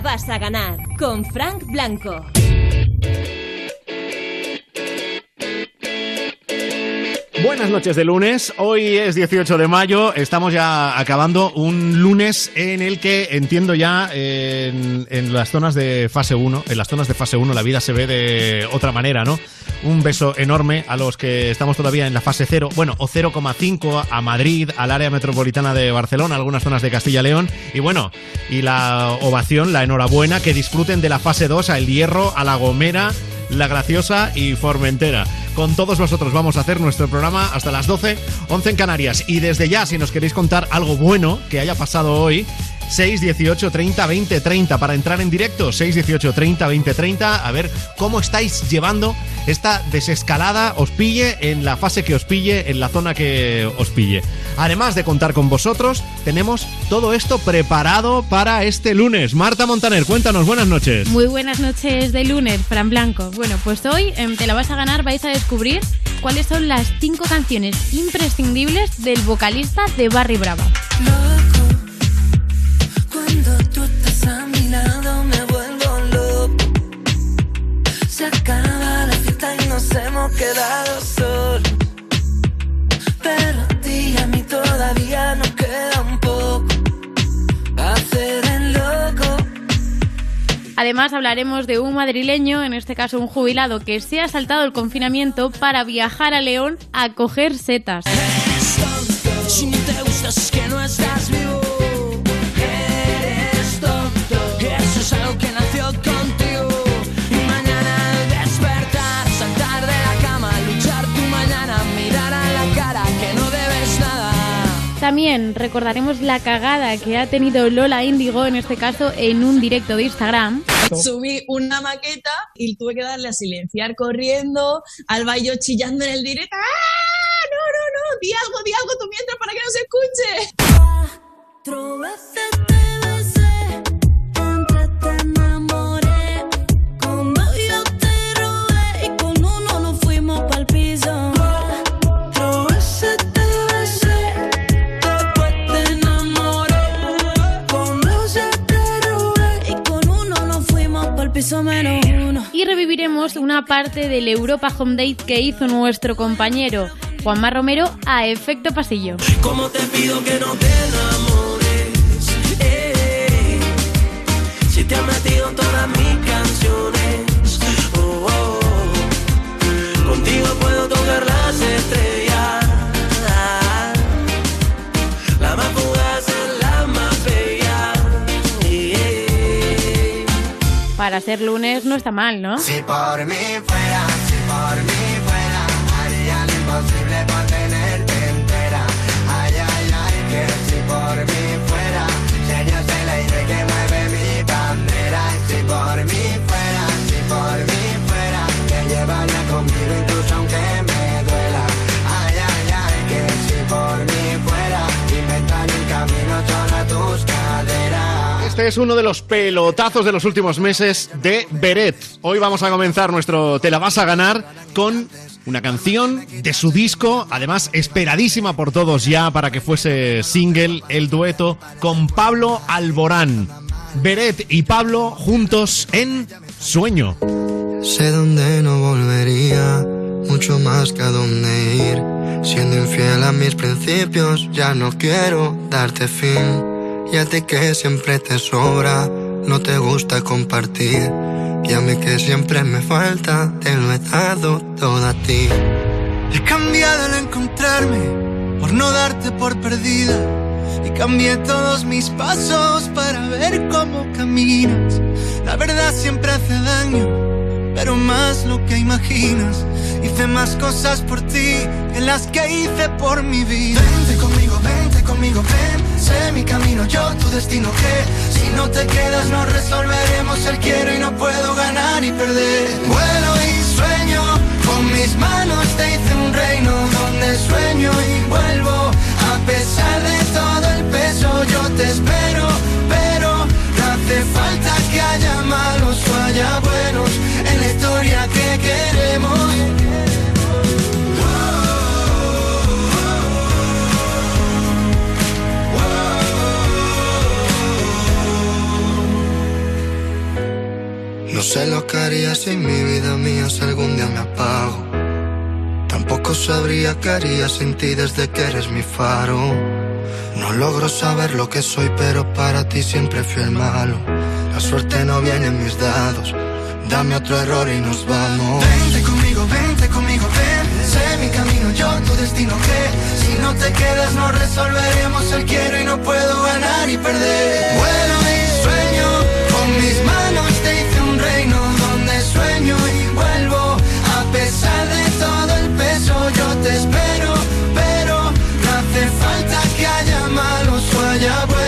vas a ganar con Frank Blanco. Buenas noches de lunes, hoy es 18 de mayo, estamos ya acabando un lunes en el que entiendo ya en, en, las zonas de fase 1, en las zonas de fase 1 la vida se ve de otra manera, ¿no? Un beso enorme a los que estamos todavía en la fase 0, bueno, o 0,5 a Madrid, al área metropolitana de Barcelona, algunas zonas de Castilla-León, y bueno, y la ovación, la enhorabuena, que disfruten de la fase 2 a El Hierro, a La Gomera, La Graciosa y Formentera. Con todos vosotros vamos a hacer nuestro programa hasta las 12, 11 en Canarias. Y desde ya, si nos queréis contar algo bueno que haya pasado hoy, 6, 18, 30, 20, 30 para entrar en directo. 6, 18, 30, 20, 30. A ver cómo estáis llevando esta desescalada, os pille en la fase que os pille, en la zona que os pille. Además de contar con vosotros, tenemos todo esto preparado para este lunes. Marta Montaner, cuéntanos, buenas noches. Muy buenas noches de lunes, Fran Blanco. Bueno, pues hoy en Te la vas a ganar vais a descubrir cuáles son las cinco canciones imprescindibles del vocalista de Barry Brava. Además hablaremos de un madrileño, en este caso un jubilado, que se ha saltado el confinamiento para viajar a León a coger setas. Eres tonto. Si no te gustas es que no estás vivo. También recordaremos la cagada que ha tenido Lola Índigo, en este caso en un directo de Instagram. Subí una maqueta y tuve que darle a silenciar corriendo, al yo chillando en el directo. ¡Ah! No, no, no, di algo, di algo tú mientras para que no se escuche. Menos uno. Y reviviremos una parte del Europa Home Date que hizo nuestro compañero Juanma Romero a efecto pasillo. ¿Cómo te pido que no te enamores? Eh, si te has metido en todas mis canciones. Oh, oh, oh. Contigo puedo tocar las estrellas. Para ser lunes no está mal, ¿no? Si por mí fuera, si por mí fuera, haría lo imposible por tenerte entera. Ay, ay, ay, que si por mí Este es uno de los pelotazos de los últimos meses de Beret. Hoy vamos a comenzar nuestro Te la vas a ganar con una canción de su disco, además esperadísima por todos ya para que fuese single, el dueto con Pablo Alborán. Beret y Pablo juntos en Sueño. Sé dónde no volvería, mucho más que a dónde ir. Siendo infiel a mis principios, ya no quiero darte fin. Y a ti que siempre te sobra, no te gusta compartir. Y a mí que siempre me falta, te lo he dado todo a ti. He cambiado al encontrarme por no darte por perdida. Y cambié todos mis pasos para ver cómo caminas. La verdad siempre hace daño, pero más lo que imaginas. Hice más cosas por ti que las que hice por mi vida. Vente conmigo, vente conmigo, ven. Sé mi camino, yo tu destino. Que si no te quedas, no resolveremos el quiero y no puedo ganar y perder. Vuelo y sueño, con mis manos te hice un reino donde sueño y vuelvo. A pesar de todo el peso, yo te espero, pero no hace falta que haya malos o haya buenos no sé lo que haría si mi vida mía si algún día me apago. Tampoco sabría qué haría sin ti desde que eres mi faro. No logro saber lo que soy, pero para ti siempre fui el malo. La suerte no viene en mis dados. Dame otro error y nos vamos. Vente conmigo, vente conmigo, ven. Sé mi camino, yo tu destino. Que si no te quedas, no resolveremos el quiero y no puedo ganar y perder. Vuelo y sueño, con mis manos te hice un reino donde sueño y vuelvo. A pesar de todo el peso, yo te espero, pero no hace falta que haya malos o haya buenos.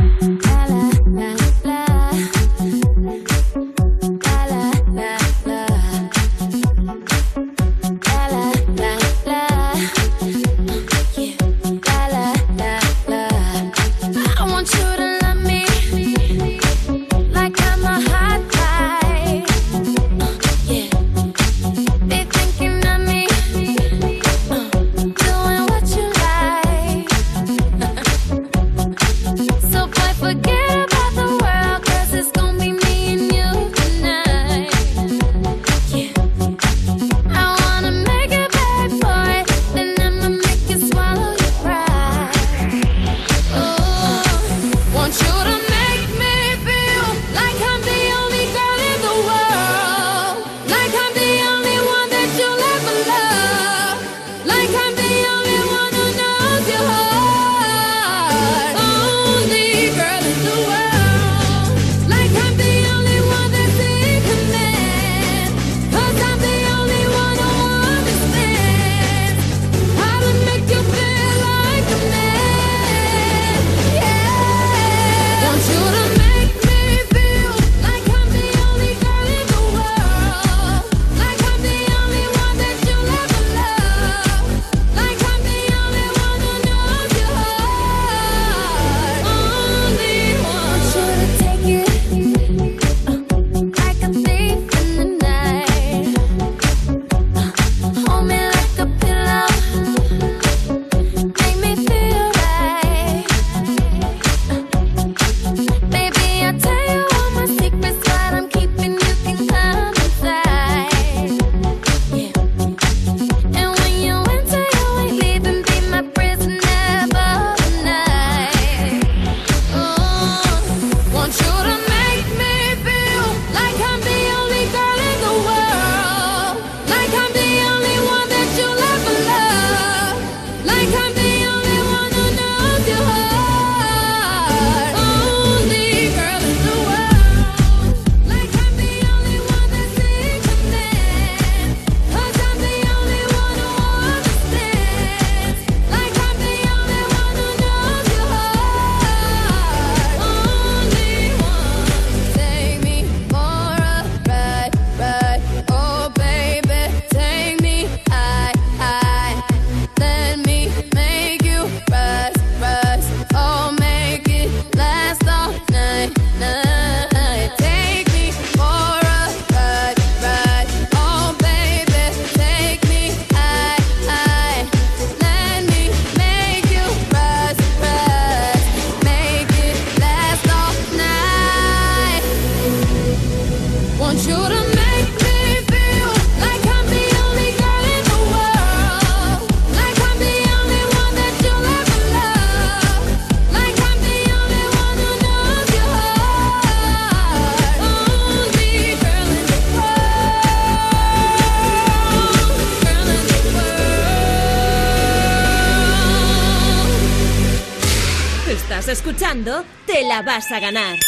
Vas a ganar.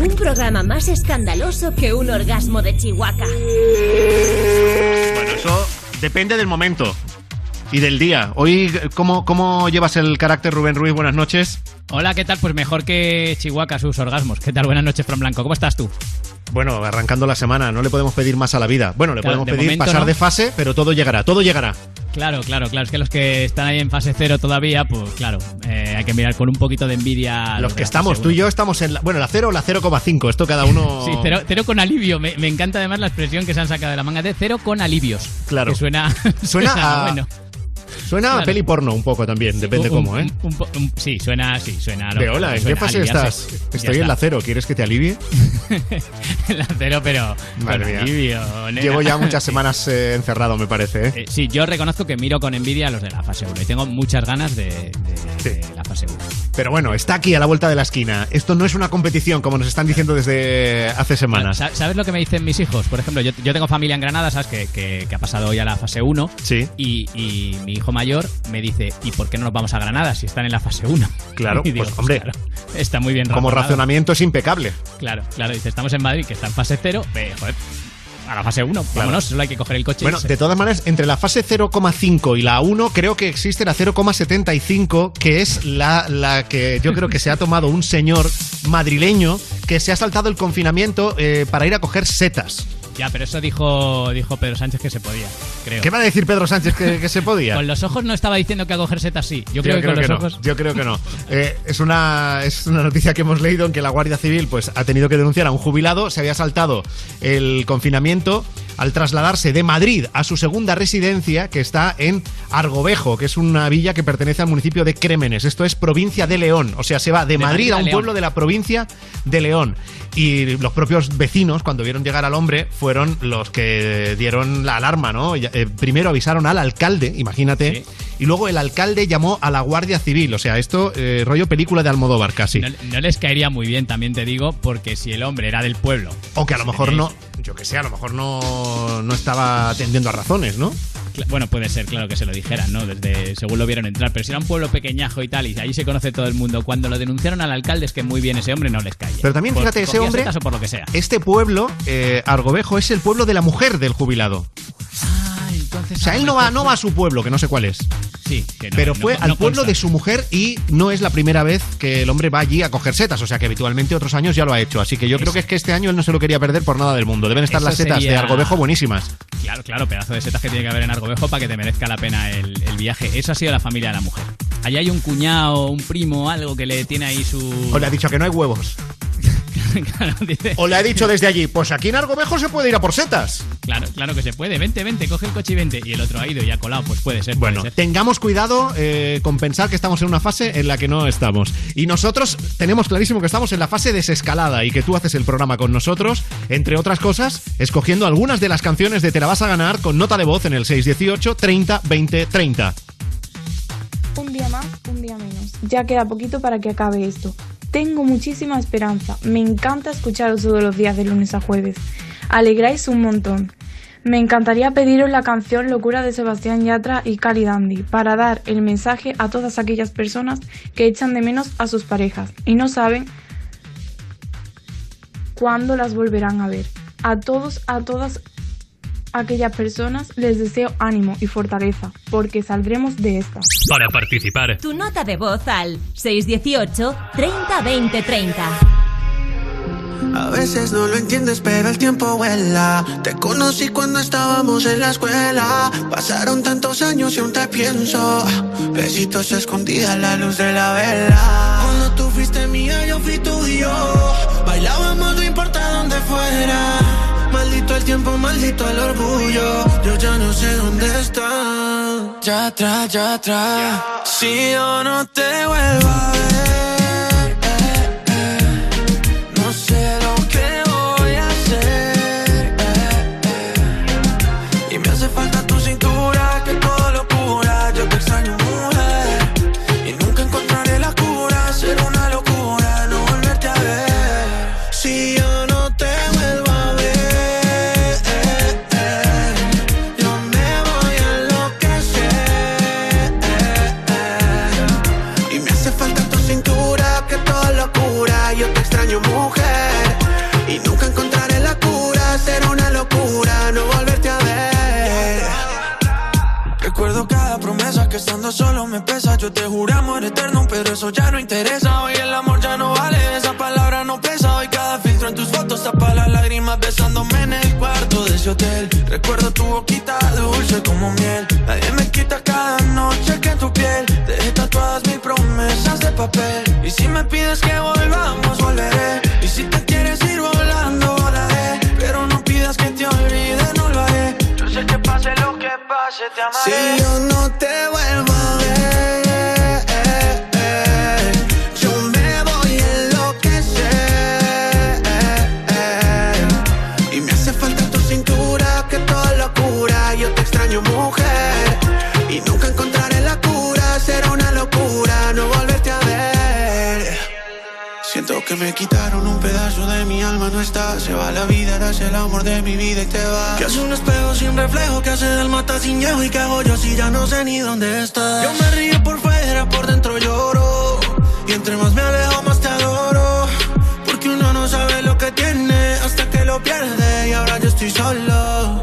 Un programa más escandaloso que un orgasmo de Chihuahua. Bueno, eso depende del momento y del día. Hoy, ¿cómo, cómo llevas el carácter, Rubén Ruiz? Buenas noches. Hola, ¿qué tal? Pues mejor que Chihuahua sus orgasmos. ¿Qué tal? Buenas noches, Fran Blanco. ¿Cómo estás tú? Bueno, arrancando la semana, no le podemos pedir más a la vida. Bueno, le Claro, podemos de pedir momento pasar no. de fase, pero todo llegará, todo llegará. Claro, claro, claro. Es que los que están ahí en fase cero todavía, pues claro, hay que mirar con un poquito de envidia. Los que estamos, tú y yo estamos en la, bueno, la 0 o la 0,5, esto cada uno... Sí, cero, cero con alivio. Me, me encanta además la expresión que se han sacado de la manga de cero con alivios. Claro. Que suena, Suena a- bueno. Suena a Claro. peli porno un poco también, depende Un- cómo, ¿eh? un- un sí, suena así, suena. a lo- De hola, ¿en qué suena a fase estás? Estoy en la. 0, ¿quieres que te alivie? En la cero, pero Madre con mía. alivio. nena. Llevo ya muchas Sí. semanas eh, encerrado, me parece, ¿eh? Eh, sí, yo reconozco que miro con envidia a los de la fase 1 y tengo muchas ganas de, de- de la fase 1. Pero bueno, está aquí a la vuelta de la esquina. Esto no es una competición, como nos están diciendo desde hace semanas. Sa- ¿Sabes lo que me dicen mis hijos? Por ejemplo, yo, yo tengo familia en Granada, ¿sabes? Que, que- que ha pasado ya la fase 1. Sí. Y, y mi hijo mayor me dice, ¿y por qué no nos vamos a Granada si están en la fase 1? Claro, Y digo, pues, hombre, claro, está muy bien Como razonado. racionamiento es impecable. Claro, claro, dice, estamos en Madrid, que está en fase 0, ve, joder, a la fase 1, vámonos, solo hay que coger el coche. Bueno, de todas maneras, entre la fase 0,5 y la 1, creo que existe la 0,75, que es la, la que yo creo que se ha tomado un señor madrileño que se ha saltado el confinamiento eh, para ir a coger setas. Ya, pero eso dijo, dijo Pedro Sánchez que se podía, creo. ¿Qué va a decir Pedro Sánchez que, que se podía? Con los ojos no estaba diciendo que a coger setas sí. Yo creo que con los no. ojos. Yo creo que no. Eh, es, una, es una noticia que hemos leído en que la Guardia Civil pues, ha tenido que denunciar a un jubilado. Se había saltado el confinamiento al trasladarse de Madrid a su segunda residencia, que está en Argovejo, que es una villa que pertenece al municipio de Crémenes. Esto es provincia de León. O sea, se va de, De Madrid, Madrid a un León. pueblo de la provincia de León. Y los propios vecinos, cuando vieron llegar al hombre, fueron los que dieron la alarma, ¿no? Eh, primero avisaron al alcalde, imagínate, y luego el alcalde llamó a la Guardia Civil. O sea, esto, eh, rollo película de Almodóvar casi. No, no les caería muy bien, también te digo, porque si el hombre era del pueblo. O que a lo mejor tenéis- no, yo que sé, a lo mejor no, no estaba atendiendo a razones, ¿no? Bueno, puede ser, claro que se lo dijeran, ¿no? Desde según lo vieron entrar, pero si era un pueblo pequeñajo y tal, y ahí se conoce todo el mundo, cuando lo denunciaron al alcalde es que muy bien ese hombre no les cae. Pero también, Por- fíjate, ese hombre, por lo que sea. este pueblo, eh, Argovejo, es el pueblo de la mujer del jubilado. Ah. O sea, él no va, no va a su pueblo, que no sé cuál es. Sí, que no- pero fue no al pueblo de su mujer y no es la primera vez que el hombre va allí a coger setas. O sea que habitualmente otros años ya lo ha hecho. Así que yo creo que es que este año él no se lo quería perder por nada del mundo. Deben estar Eso las setas de Argovejo buenísimas. Claro, claro, pedazo de setas que tiene que haber en Argovejo para que te merezca la pena el, el viaje. Eso ha sido la familia de la mujer. Allí hay un cuñado, un primo, algo que le tiene ahí su. O le ha dicho que no hay huevos. claro, dice- O le ha dicho desde allí, pues aquí en Argovejo se puede ir a por setas. Claro, claro que se puede. Vente, vente, coge el coche y vente. Y el otro ha ido y ha colado. Pues puede ser. puede Bueno, ser. tengamos cuidado eh, con pensar que estamos en una fase en la que no estamos. Y nosotros tenemos clarísimo que estamos en la fase desescalada y que tú haces el programa con nosotros, entre otras cosas, escogiendo algunas de las canciones de Te la vas a ganar con nota de voz en el 618 30 20 30. Un día más, un día menos. Ya queda poquito para que acabe esto. Tengo muchísima esperanza. Me encanta escucharos todos los días de lunes a jueves. Alegráis un montón. Me encantaría pediros la canción Locura de Sebastián Yatra y Cali Dandy para dar el mensaje a todas aquellas personas que echan de menos a sus parejas y no saben cuándo las volverán a ver. A todos, a todas aquellas personas les deseo ánimo y fortaleza, porque saldremos de esta. Para participar, Tu nota de voz al 618 30 20 30. A veces no lo entiendes, pero el tiempo vuela. Te conocí cuando estábamos en la escuela. Pasaron tantos años y aún te pienso. Besitos escondidas a la luz de la vela. Cuando tú fuiste mía, yo fui tuyo. Bailábamos, no importa dónde fuera. El tiempo, maldito el orgullo. Yo ya no sé dónde está. Ya atrás, ya atrás. Si yo no te vuelvo a ver. Solo me pesa. Yo te juré amor eterno, pero eso ya no interesa. Hoy el amor ya no vale, esa palabra no pesa. Hoy cada filtro en tus fotos tapa las lágrimas besándome en el cuarto de ese hotel. Recuerdo tu boquita dulce como miel. Nadie me quita cada noche que en tu piel dejé tatuadas mil promesas de papel. Y si me pides que volvamos, volveré. Y si te quieres ir volando, volaré. Pero no pidas que te olvide, no lo haré. Yo sé que pase lo que pase, te amaré. Si yo no te vuelvo me quitaron un pedazo de mi alma, no está. Se va la vida, eras el amor de mi vida y te va. Que hace un espejo sin reflejo, que hace del mata sin llevo y que hago yo si ya no sé ni dónde estás. Yo me río por fuera, por dentro lloro. Y entre más me alejo, más te adoro. Porque uno no sabe lo que tiene hasta que lo pierde. Y ahora yo estoy solo.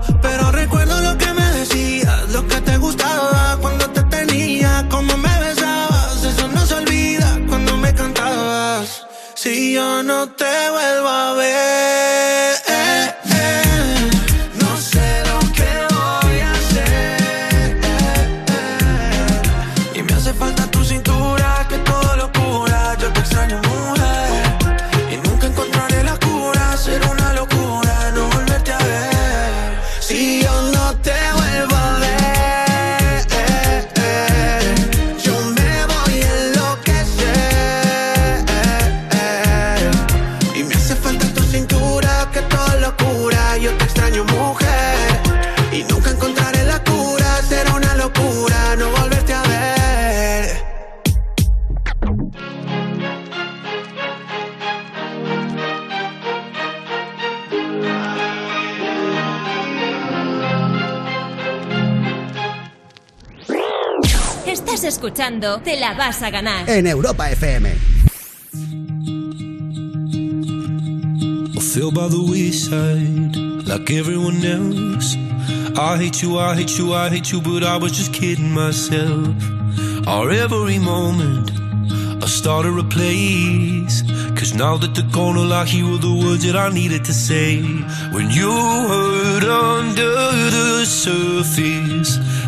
Escuchando Te la vas a ganar. En Europa FM. I fell by the wayside like everyone else. I hate you, I hate you, I hate you, but I was just kidding myself. Our every moment, I started a place. Cause now that they're gone, all I hear were the words that I needed to say. When you hurt under the surface,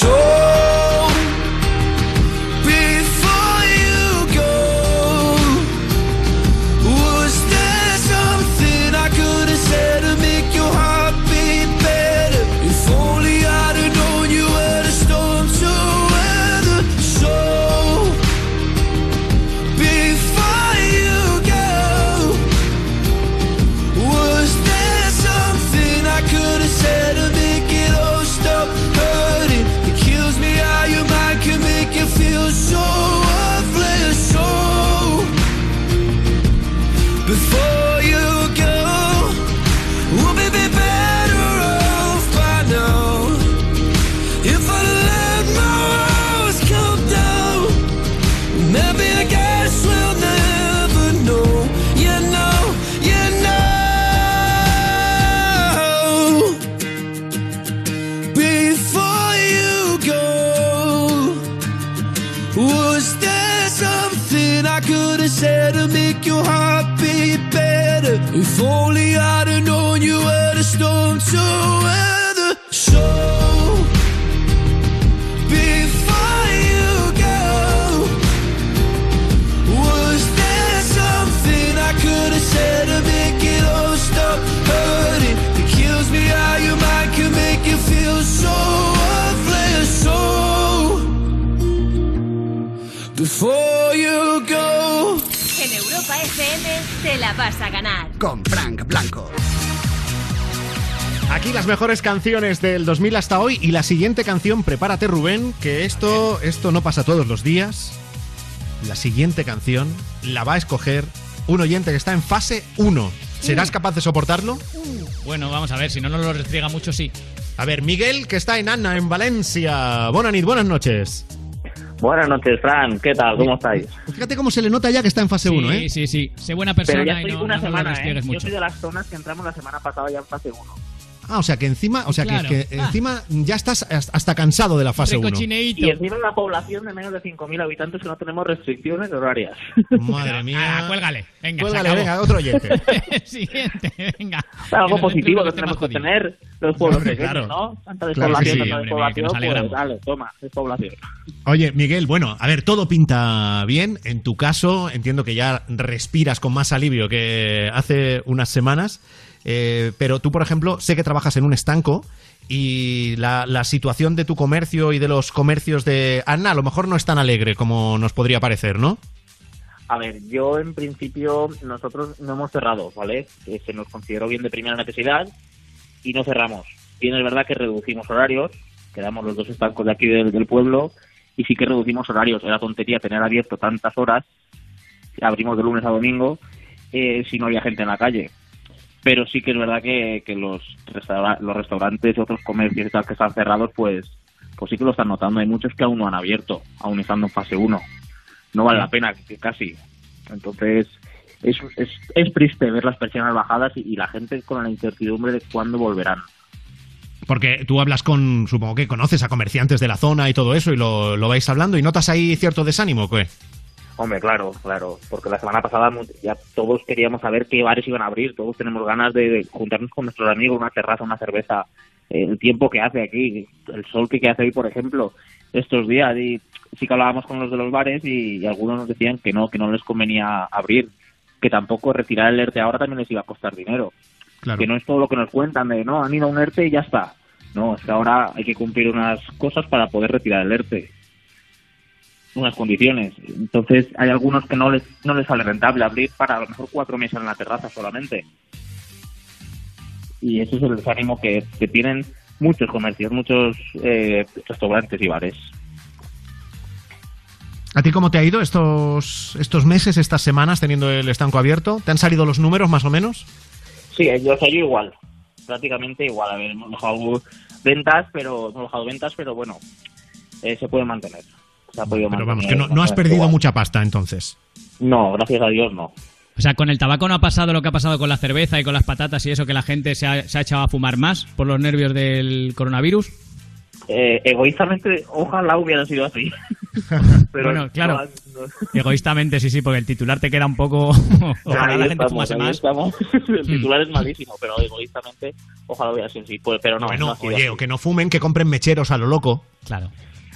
So. Vas a ganar. Con Frank Blanco. Aquí las mejores canciones del 2000 hasta hoy y la siguiente canción, prepárate Rubén, que esto, esto no pasa todos los días. La siguiente canción la va a escoger un oyente que está en fase 1. ¿Serás capaz de soportarlo? Bueno, vamos a ver, si no nos lo restriega mucho, sí. A ver, Miguel, que está en Anna, en Valencia. Buenas noches. Buenas noches, Fran. ¿Qué tal? ¿Cómo estáis? Fíjate cómo se le nota ya que está en fase 1, ¿eh? Sí, sí, sí. Sé buena Pero persona ya y estoy no, una no semana, ¿eh? restriegues Yo mucho. soy de las zonas que entramos la semana pasada ya en fase 1. Ah, o sea que encima, o sea que- Claro. que, Ah. encima ya estás hasta cansado de la fase 1. Y encima una población de menos de 5.000 habitantes que no tenemos restricciones horarias. Madre mía. Ah, cuélgale. Venga, Cuélgale, otro oyente. Siguiente, venga. Algo Que positivo que tenemos que tener los pueblos Hombre, pequeños, claro. ¿no? Tanta Claro despoblación, sí. tanta Hombre, despoblación, pues alegramos. dale, toma, despoblación. Oye, Miguel, bueno, a ver, todo pinta bien. En tu caso, entiendo que ya respiras con más alivio que hace unas semanas. Eh, pero tú, por ejemplo, sé que trabajas en un estanco y la, la situación de tu comercio y de los comercios de Anna a lo mejor no es tan alegre como nos podría parecer, ¿no? A ver, yo en principio nosotros no hemos cerrado, ¿vale? Que se nos consideró bien de primera necesidad y no cerramos. Bien es verdad que reducimos horarios, quedamos los dos estancos de aquí del, del pueblo y sí que reducimos horarios. Era tontería tener abierto tantas horas, abrimos de lunes a domingo, eh, si no había gente en la calle. Pero sí que es verdad que, que los, restaura- los restaurantes y otros comercios que están cerrados, pues, pues sí que lo están notando. Hay muchos que aún no han abierto, aún estando en fase 1 no vale la pena, casi. Entonces, es, es, es triste ver las persianas bajadas y, la gente con la incertidumbre de cuándo volverán. Porque tú hablas con, supongo que conoces a comerciantes de la zona y todo eso y lo, lo vais hablando y notas ahí cierto desánimo, ¿o ¿qué? Hombre, claro, claro, porque la semana pasada ya todos queríamos saber qué bares iban a abrir, todos tenemos ganas de, juntarnos con nuestros amigos, una terraza, una cerveza, eh, el tiempo que hace aquí, el sol que, que hace hoy, por ejemplo, estos días, y sí que hablábamos con los de los bares y, y algunos nos decían que no, que no les convenía abrir, que tampoco retirar el ERTE ahora también les iba a costar dinero, Claro. que no es todo lo que nos cuentan de, no, han ido a un ERTE y ya está, no, es que ahora hay que cumplir unas cosas para poder retirar el ERTE unas condiciones. Entonces hay algunos que no les, no les sale rentable abrir para a lo mejor cuatro meses en la terraza solamente. Y ese es el desánimo que, que tienen muchos comercios, muchos eh, restaurantes y bares. ¿A ti cómo te ha ido estos, estos meses, estas semanas teniendo el estanco abierto? ¿Te han salido los números más o menos? Sí, eh, yo soy igual, prácticamente igual. A ver, hemos bajado ventas, pero hemos bajado ventas, pero bueno, eh, se puede mantener. Se ha podido Pero vamos, que no, no has perdido igual. mucha pasta entonces. No, gracias a Dios no. O sea, con el tabaco no ha pasado lo que ha pasado con la cerveza y con las patatas y eso, que la gente se ha, se ha echado a fumar más por los nervios del coronavirus. Eh, egoístamente, ojalá hubiera sido así. Pero bueno, claro. no, no. Egoístamente, sí, sí, porque el titular te queda un poco... Ojalá Ahí la gente estamos, fumase más. estamos. El titular es malísimo, pero egoístamente, ojalá hubiera sido así. Pues, pero no, bueno, no ha sido oye, así. o que no fumen, que compren mecheros a lo loco. Claro.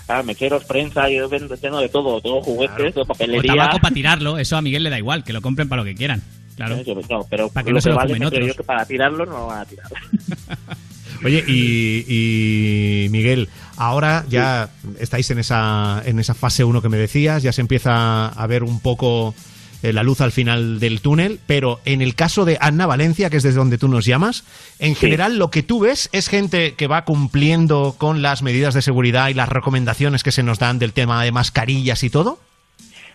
Ah, mecheros, prensa, yo vendo, tengo de todo, tengo juguetes, tengo O papelería. tabaco para tirarlo, eso a Miguel le da igual, que lo compren para lo que quieran. Claro. No, pero Para que lo no se lo vale otros. yo que para tirarlo no lo van a tirar. Oye, y, y, Miguel, ahora ya estáis en esa, en esa fase 1 que me decías, ya se empieza a ver un poco la luz al final del túnel, pero en el caso de Anna Valencia, que es desde donde tú nos llamas, en general lo que tú ves es gente que va cumpliendo con las medidas de seguridad y las recomendaciones que se nos dan del tema de mascarillas y todo.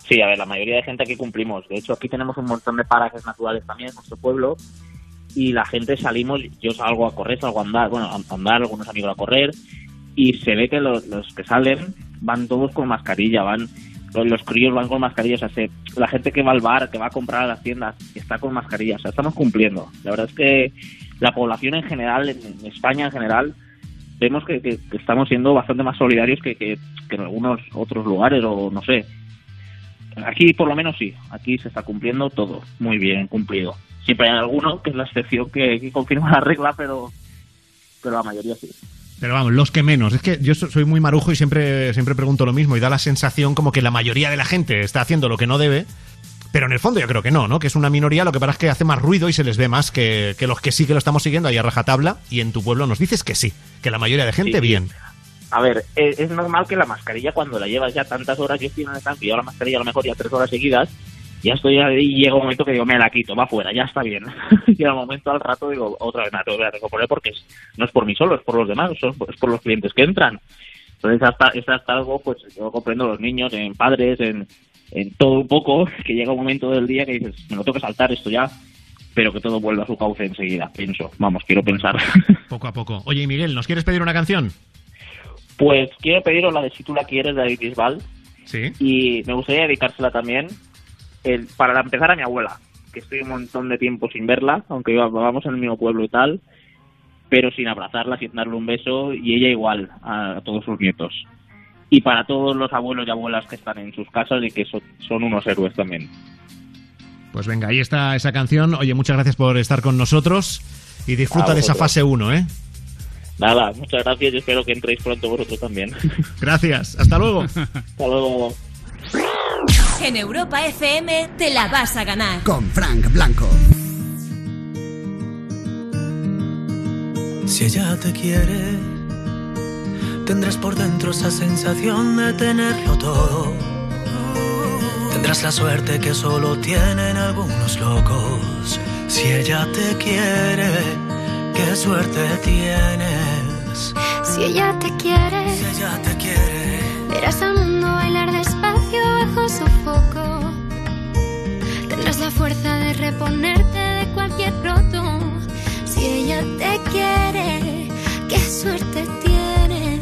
Sí, a ver, la mayoría de gente aquí cumplimos. De hecho, aquí tenemos un montón de parajes naturales también en nuestro pueblo y la gente salimos, yo salgo a correr, salgo a andar, bueno, a andar, algunos amigos a correr y se ve que los, los que salen van todos con mascarilla, van los, críos van con mascarilla, o la gente que va al bar, que va a comprar a las tiendas, está con mascarilla, o sea, estamos cumpliendo. La verdad es que la población en general, en, España en general, vemos que, estamos siendo bastante más solidarios que, que- que en algunos otros lugares, o no sé. Aquí por lo menos sí, aquí se está cumpliendo todo, muy bien cumplido. Siempre hay alguno que es la excepción que, que confirma la regla, pero, pero la mayoría sí. Pero vamos, los que menos. Es que yo so- soy muy marujo y siempre, siempre pregunto lo mismo y da la sensación como que la mayoría de la gente está haciendo lo que no debe. Pero en el fondo yo creo que no, ¿no? Que es una minoría, lo que pasa es que hace más ruido y se les ve más que, que los que sí que lo estamos siguiendo ahí a rajatabla. Y en tu pueblo nos dices que sí, que la mayoría de gente Sí. bien. A ver, eh, es normal que la mascarilla cuando la llevas ya tantas horas, yo estoy en el la mascarilla a lo mejor ya tres horas seguidas, ya estoy ahí y llega un momento que digo, me la quito, va fuera, ya está bien. y al momento, al rato, digo, otra vez me la tengo que recomponer porque es- no es por mí solo, es por los demás, son- es por los clientes que entran. Entonces, hasta, hasta algo, pues yo comprendo a los niños, en padres, en, en todo un poco, que llega un momento del día que dices, me lo tengo que saltar esto ya, pero que todo vuelva a su cauce enseguida, pienso. Vamos, quiero pensar. Poco a poco. Oye, Miguel, ¿nos quieres pedir una canción? Pues quiero pediros la de Si tú la quieres de David Bisbal. Sí. Y me gustaría dedicársela también el- para empezar a mi abuela, que estoy un montón de tiempo sin verla, aunque vamos en el mismo pueblo y tal, pero sin abrazarla, sin darle un beso, y ella igual a, a todos sus nietos. Y para todos los abuelos y abuelas que están en sus casas y que son, son unos héroes también. Pues venga, ahí está esa canción. Oye, muchas gracias por estar con nosotros y disfruta de esa fase 1, ¿eh? Nada, muchas gracias y espero que entréis pronto vosotros también. Gracias, hasta luego. Hasta luego. En Europa FM te la vas a ganar. Con Frank Blanco. Si ella te quiere, tendrás por dentro esa sensación de tenerlo todo. Tendrás la suerte que solo tienen algunos locos. Si ella te quiere, qué suerte tienes. Si ella te quiere, Si ella te quiere, verás al mundo bailar despacio bajo su foco. Tendrás la fuerza de reponerte de cualquier roto. Si ella te quiere, qué suerte tienes.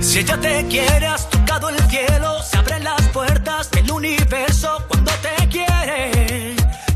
Si ella te quiere, has tocado el cielo, se abren las puertas del universo cuando te quiere.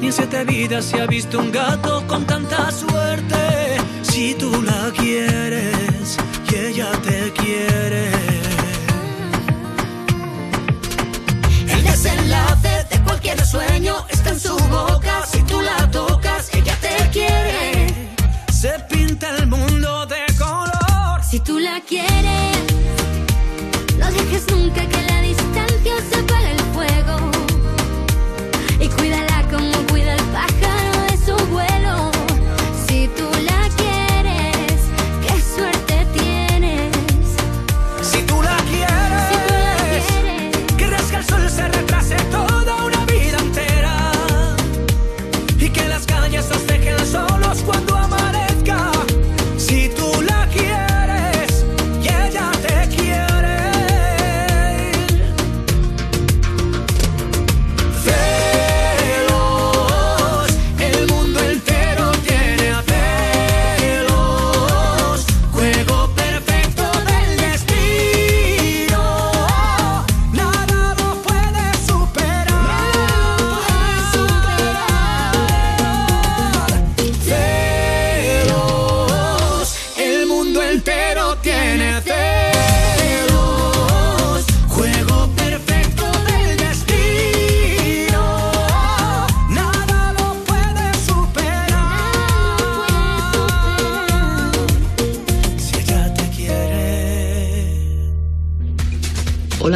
Ni en siete vidas se ha visto un gato con tanta suerte. Si tú la quieres y ella te quiere. El desenlace de cualquier sueño está en su boca. Si tú la tocas, ella te quiere. Se pinta el mundo de color. Si tú la quieres, no dejes nunca que la distancia se apague el fuego.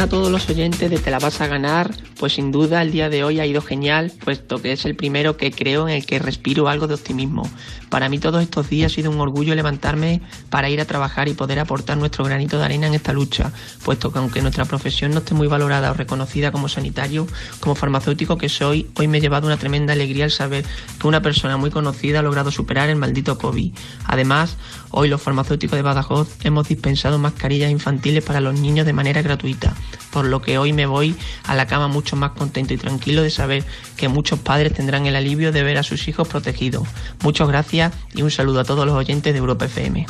Todos los oyentes de Te la vas a ganar. Pues sin duda el día de hoy ha ido genial, puesto que es el primero que creo en el que respiro algo de optimismo. Para mí todos estos días ha sido un orgullo levantarme para ir a trabajar y poder aportar nuestro granito de arena en esta lucha, puesto que aunque nuestra profesión no esté muy valorada o reconocida como sanitario, como farmacéutico que soy, hoy me he llevado una tremenda alegría al saber que una persona muy conocida ha logrado superar el maldito COVID. Además, hoy los farmacéuticos de Badajoz hemos dispensado mascarillas infantiles para los niños de manera gratuita, por lo que hoy me voy a la cama mucho más contento y tranquilo de saber que muchos padres tendrán el alivio de ver a sus hijos protegidos. Muchas gracias y un saludo a todos los oyentes de Europa FM.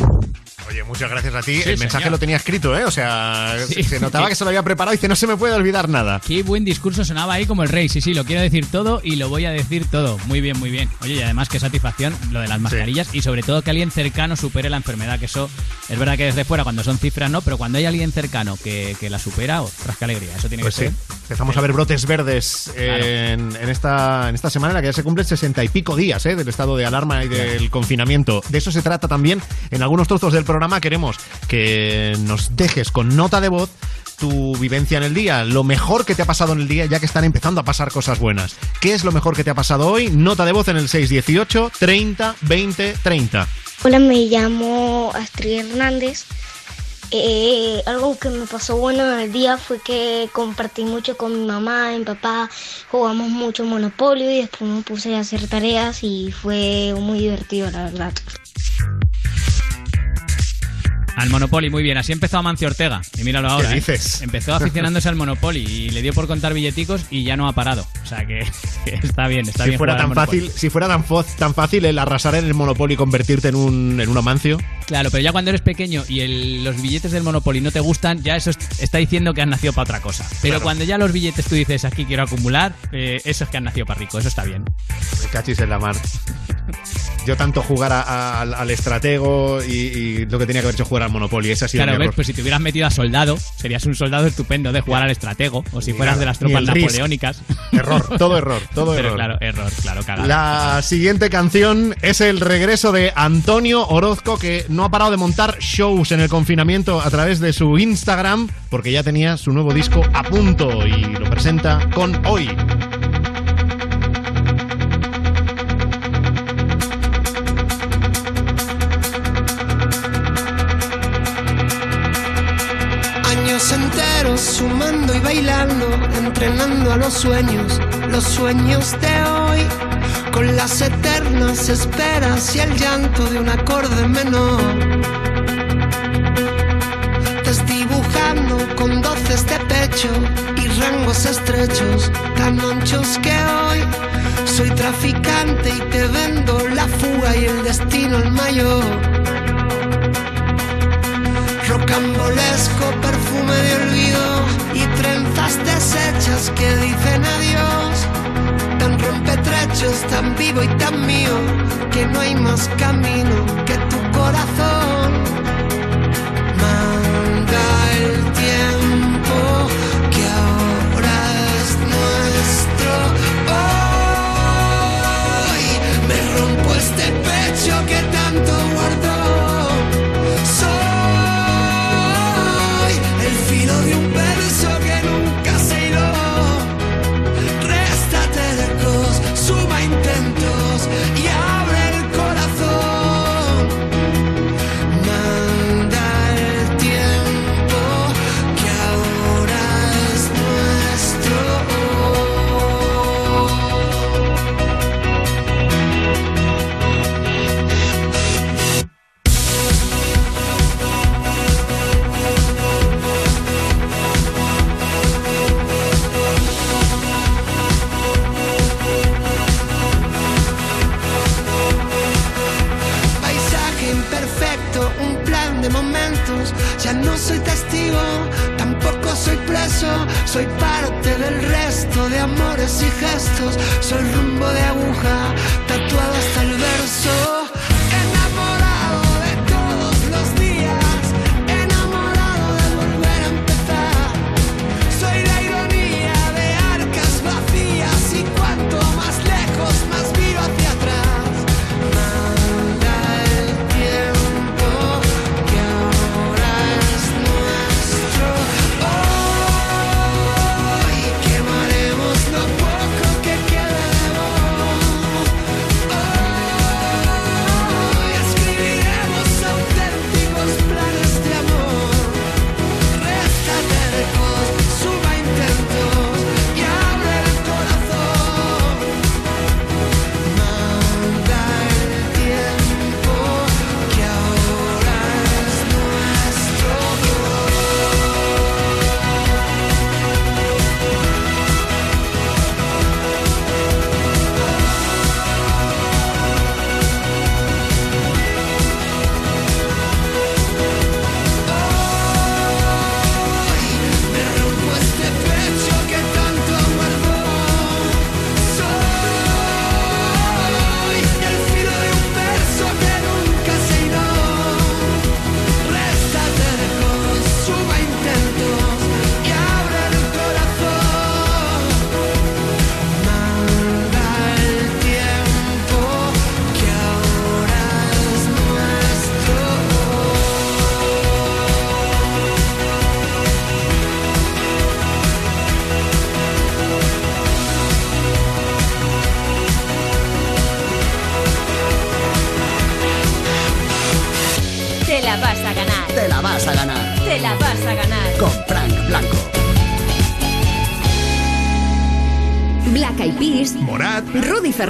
Oye, muchas gracias a ti. Sí, el mensaje señor. lo tenía escrito, ¿eh? O sea, Sí. se notaba que se lo había preparado y dice, no se me puede olvidar nada. Qué buen discurso sonaba ahí como el rey. Sí, sí, lo quiero decir todo y lo voy a decir todo. Muy bien, muy bien. Oye, y además qué satisfacción lo de las mascarillas y sobre todo que alguien cercano supere la enfermedad, que eso es verdad que desde fuera cuando son cifras no, pero cuando hay alguien cercano que, que la supera, ostras, qué alegría. Eso tiene Pues que sí. ser. Empezamos a ver brotes verdes en, en esta, en esta semana en la que ya se cumplen sesenta y pico días ¿eh? del estado de alarma y del confinamiento. De eso se trata también. En algunos trozos del programa queremos que nos dejes con nota de voz tu vivencia en el día, lo mejor que te ha pasado en el día ya que están empezando a pasar cosas buenas. ¿Qué es lo mejor que te ha pasado hoy? Nota de voz en el 618 30 20 30. Hola, me llamo Astrid Hernández. Eh, algo que me pasó bueno en el día fue que compartí mucho con mi mamá y mi papá, jugamos mucho Monopolio y después me puse a hacer tareas y fue muy divertido, la verdad. Al Monopoly, muy bien. Así empezó Amancio Ortega. Y míralo ahora. ¿eh? dices? Empezó aficionándose al Monopoly y le dio por contar billeticos y ya no ha parado. O sea que, que está bien, está Si bien. fuera tan fácil, si fuera tan, fácil el arrasar en el Monopoly y convertirte en un, en un amancio. Claro, pero ya cuando eres pequeño y el- los billetes del Monopoly no te gustan, ya eso es- está diciendo que has nacido para otra cosa. Pero Claro. cuando ya los billetes tú dices aquí quiero acumular, eh, eso es que has nacido para rico, eso está bien. Me cachis en la mar. Yo tanto jugar a- a- al, al estratego y, y lo que tenía que haber hecho jugar al Monopoly. Ha sido Claro, ves, pues si te hubieras metido a soldado, serías un soldado estupendo de jugar al estratego, o si fueras nada, de las tropas Risk. napoleónicas. Error, todo error, todo Pero error. claro, error, claro, cagada. La siguiente canción es el regreso de Antonio Orozco, que no ha parado de montar shows en el confinamiento a través de su Instagram, porque ya tenía su nuevo disco a punto y lo presenta con Hoy. Sumando y bailando, entrenando a los sueños, los sueños de hoy, con las eternas esperas y el llanto de un acorde menor. Desdibujando con doces de pecho y rangos estrechos, tan anchos que hoy soy traficante y te vendo la fuga y el destino el mayor rocambolesco perfume de olvido y trenzas deshechas que dicen adiós. Tan rompetrechos, tan vivo y tan mío, que no hay más camino que tu corazón. Soy parte del resto de amores y gestos. Soy rumbo de aguja, tatuado hasta el verso.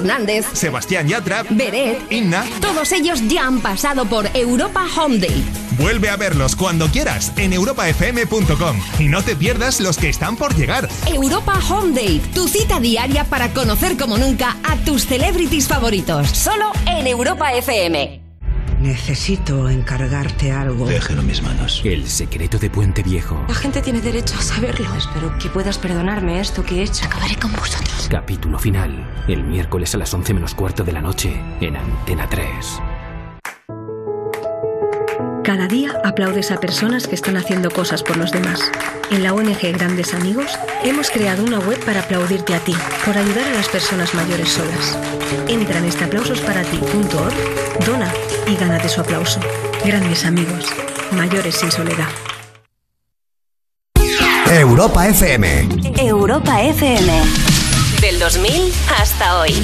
Fernández, Sebastián Yatra, Beret, Inna. Todos ellos ya han pasado por Europa Home Day. Vuelve a verlos cuando quieras en europafm.com y no te pierdas los que están por llegar. Europa Home Day, tu cita diaria para conocer como nunca a tus celebrities favoritos, solo en Europa FM. Necesito encargarte algo. Déjelo en mis manos. El secreto de Puente Viejo. La gente tiene derecho a saberlo. Espero que puedas perdonarme esto que he hecho. Acabaré con vosotros. Capítulo final. El miércoles a las 11 menos cuarto de la noche en Antena 3. Cada día aplaudes a personas que están haciendo cosas por los demás. En la ONG Grandes Amigos hemos creado una web para aplaudirte a ti, por ayudar a las personas mayores solas. Entra en esteaplausosparati.org, dona y gánate su aplauso. Grandes Amigos, mayores sin soledad. Europa FM. Europa FM. Del 2000 hasta hoy.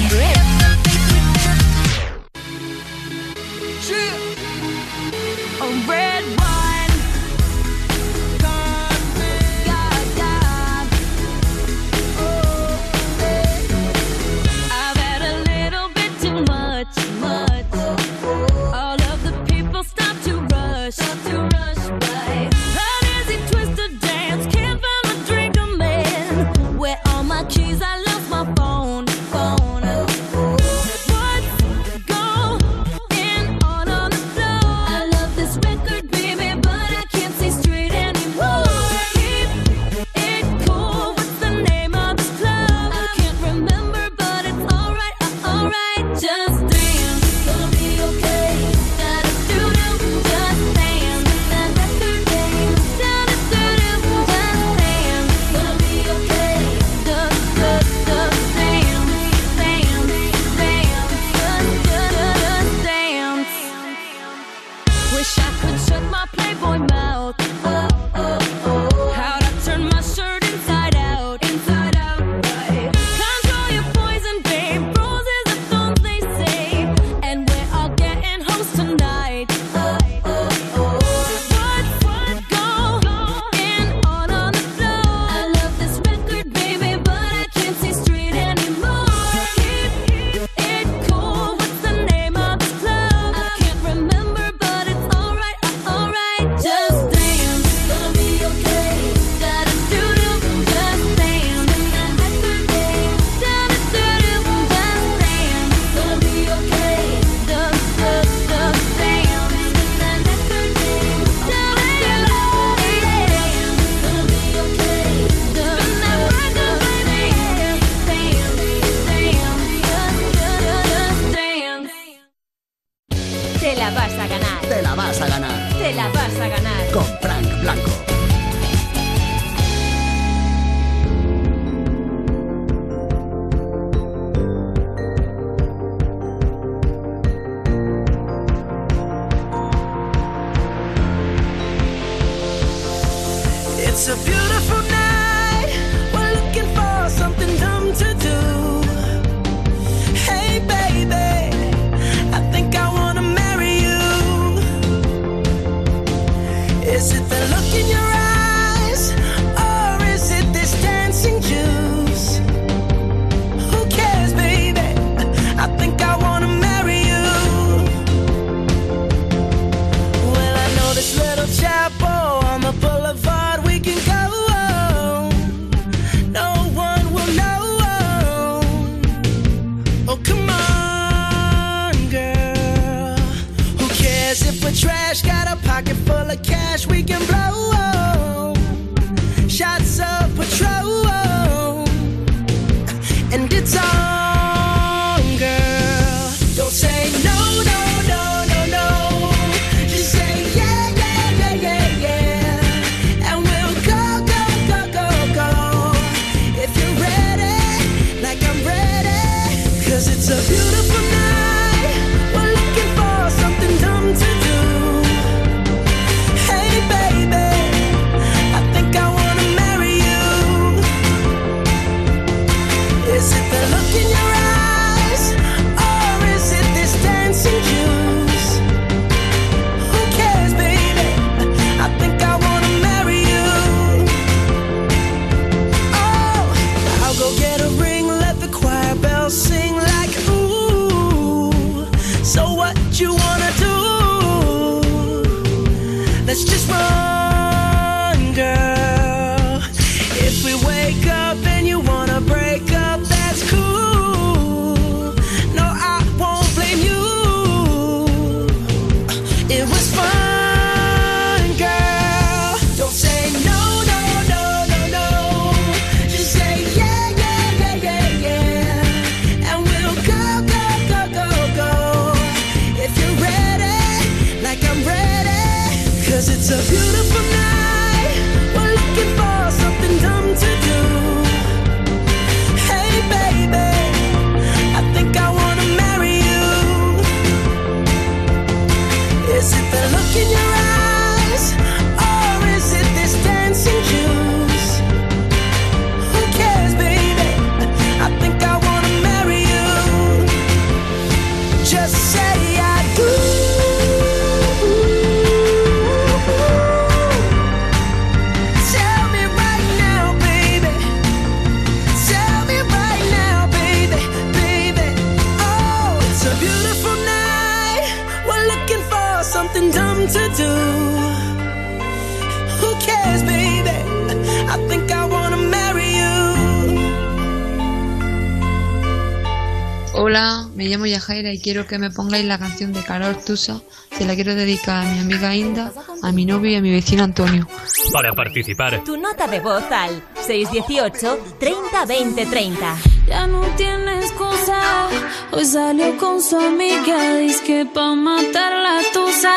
Jaira y quiero que me pongáis la canción de Carol Tusa. Se la quiero dedicar a mi amiga Inda, a mi novio y a mi vecino Antonio. Para participar. Tu nota de voz al 618 30 20 30. Ya no tiene excusa. Hoy salió con su amiga. Dice que pa' matar la tusa.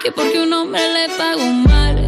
Que porque un hombre le pagó mal.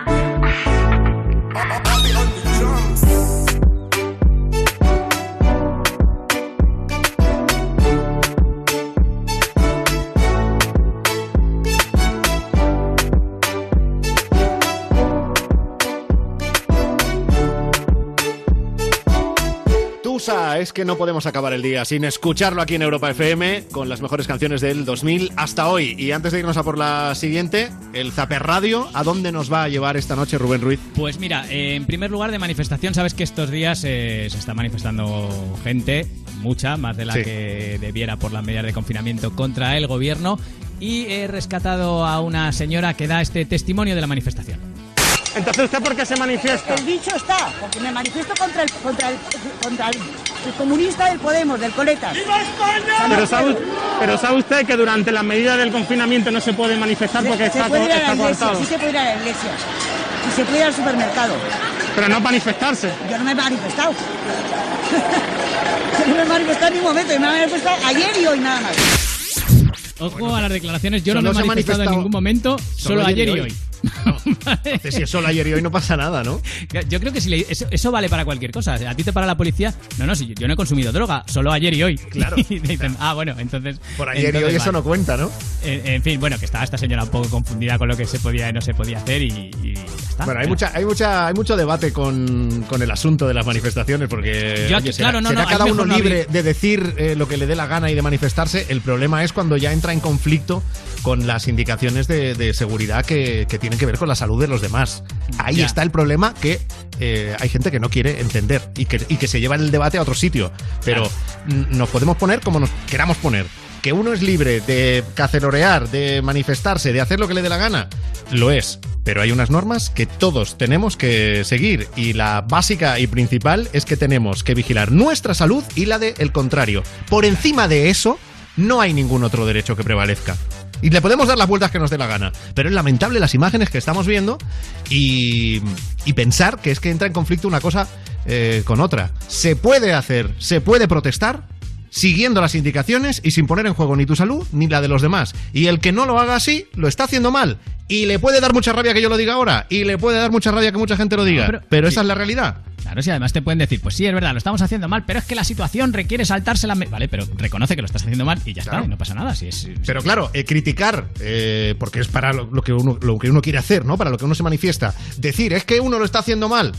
Es que no podemos acabar el día sin escucharlo aquí en Europa FM con las mejores canciones del 2000 hasta hoy. Y antes de irnos a por la siguiente, el Zaper Radio, ¿a dónde nos va a llevar esta noche Rubén Ruiz? Pues mira, eh, en primer lugar de manifestación, sabes que estos días eh, se está manifestando gente, mucha, más de la Sí. que debiera por las medidas de confinamiento contra el gobierno. Y he rescatado a una señora que da este testimonio de la manifestación. Entonces, ¿usted por qué se manifiesta? El dicho está, porque me manifiesto contra el, contra el, contra el, el comunista del Podemos, del Coletas. ¡Viva España! Pero sabe, pero sabe usted que durante las medidas del confinamiento no se puede manifestar porque se está, puede ir a la iglesia, sí se puede ir a la iglesia. Y se puede ir al supermercado. Pero no manifestarse. Yo no me he manifestado. Yo no me he manifestado en ningún momento, yo me he manifestado ayer y hoy nada más. Ojo a las declaraciones, yo no me he manifestado en ningún momento, solo, ayer y hoy. Entonces, si es solo ayer y hoy no pasa nada, ¿no? Yo creo que si le- eso, eso vale para cualquier cosa. A ti te para la policía. No, no, si yo, yo no he consumido droga, solo ayer y hoy. Claro. Y dicen, ah, bueno, entonces. Por ayer y hoy eso no cuenta, ¿no? En, en fin, bueno, que estaba esta señora un poco confundida con lo que se podía y no se podía hacer y, y ya está. Bueno, hay mucha, hay mucha, hay mucho debate con, con el asunto de las manifestaciones porque Yo- oye, será, claro, no, será no, cada uno no libre de decir eh, lo que le dé la gana y de manifestarse. El problema es cuando ya entra en conflicto con las indicaciones de, de seguridad que, que tienen que ver con la salud de los demás. Ahí Ya. está el problema que eh, hay gente que no quiere entender y que, y que se lleva el debate a otro sitio. Pero nos podemos poner como nos queramos poner. Que uno es libre de cacerorear, de manifestarse, de hacer lo que le dé la gana, lo es. Pero hay unas normas que todos tenemos que seguir y la básica y principal es que tenemos que vigilar nuestra salud y la de el contrario. Por encima de eso, no hay ningún otro derecho que prevalezca. Y le podemos dar las vueltas que nos dé la gana. Pero es lamentable las imágenes que estamos viendo y, y pensar que es que entra en conflicto una cosa eh, con otra. Se puede hacer, se puede protestar siguiendo las indicaciones y sin poner en juego ni tu salud ni la de los demás. Y el que no lo haga así, lo está haciendo mal. Y le puede dar mucha rabia que yo lo diga ahora. Y le puede dar mucha rabia que mucha gente lo diga. pero- pero sí. esa es la realidad. Claro, si además te pueden decir, pues sí, es verdad, lo estamos haciendo mal, pero es que la situación requiere saltarse la... me-". Vale, pero reconoce que lo estás haciendo mal y ya está, y no pasa nada. Si es, Pero claro, eh, criticar, eh, porque es para lo, lo que uno, lo que uno quiere hacer, ¿no? Para lo que uno se manifiesta. Decir, es que uno lo está haciendo mal,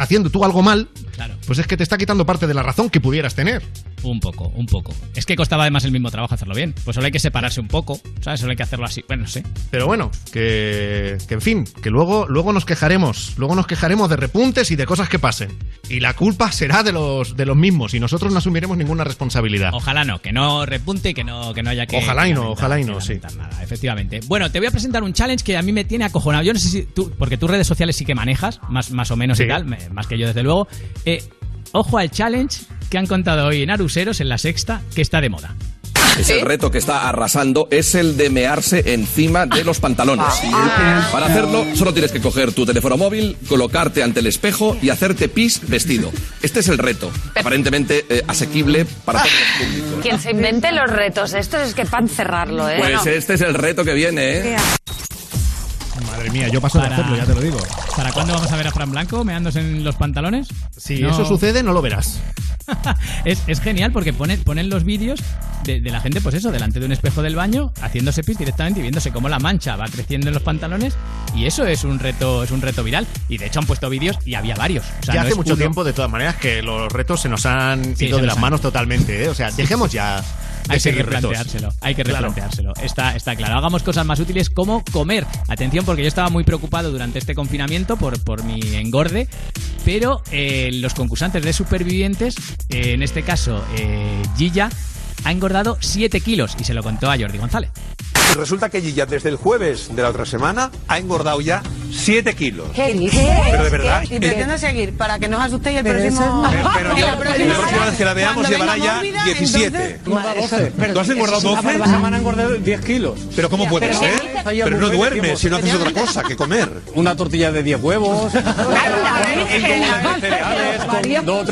haciendo tú algo mal, Claro. pues es que te está quitando parte de la razón que pudieras tener. Un poco, un poco. Es que costaba además el mismo trabajo hacerlo bien. Pues solo hay que separarse un poco, ¿sabes? Solo hay que hacerlo así. Bueno, no sé. Pero bueno, que, que en fin, que luego, luego nos quejaremos, luego nos quejaremos de repuntes y de cosas que pasen. Y la culpa será de los, de los mismos y nosotros no asumiremos ninguna responsabilidad. Ojalá no, que no repunte y que no, que no haya que. Ojalá y no, ojalá y no, sí. nada, efectivamente. Bueno, te voy a presentar un challenge que a mí me tiene acojonado. Yo no sé si tú, porque tus redes sociales sí que manejas, más, más o menos y Sí. tal, me- más que yo desde luego. Eh, ojo al challenge que han contado hoy en Aruseros, en la sexta, que está de moda. Es el reto que está arrasando, es el de mearse encima de los pantalones. Para hacerlo, solo tienes que coger tu teléfono móvil, colocarte ante el espejo y hacerte pis vestido. Este es el reto, aparentemente eh, asequible para todos los públicos. Quien se invente los retos estos es que para encerrarlo, ¿eh? Pues este es el reto que viene, ¿eh? Madre mía, yo paso de Para- hacerlo, ya te lo digo. ¿Para cuándo vamos a ver a Fran Blanco meándose en los pantalones? Si No. eso sucede, no lo verás. Es, es genial porque ponen, ponen los vídeos de, de la gente, pues eso, delante de un espejo del baño, haciéndose pis directamente y viéndose cómo la mancha va creciendo en los pantalones. Y eso es un reto, es un reto viral. Y de hecho han puesto vídeos y había varios. O sea, ya no hace mucho uno- tiempo, de todas maneras, que los retos se nos han Sí, ido de las han- manos totalmente, ¿eh? O sea, dejemos ya de Hay que retos. replanteárselo, hay que Claro. replanteárselo. Está, está claro. Hagamos cosas más útiles como comer. Atención, porque yo estaba muy preocupado durante este confinamiento por, por mi engorde, pero eh, los concursantes de supervivientes, eh, en este caso eh, Gilla, ha engordado 7 kilos y se lo contó a Jordi González. Y resulta que Gilla desde el jueves de la otra semana ha engordado ya 7 kilos. ¿Qué dices? Pero de verdad. ¿Qué? eh, Pretendo seguir para que no os asustéis el Pero próximo. es- Pero En yo- la la próxima próxima vez que la veamos llevará ya mórbida, 17. entonces- ¿Tú has engordado 12? Esta semana engordado 10 kilos. ¿Pero cómo puede pero ser? ¿qué dices? Pero no duermes si no haces otra cosa que comer. Una tortilla de 10 huevos.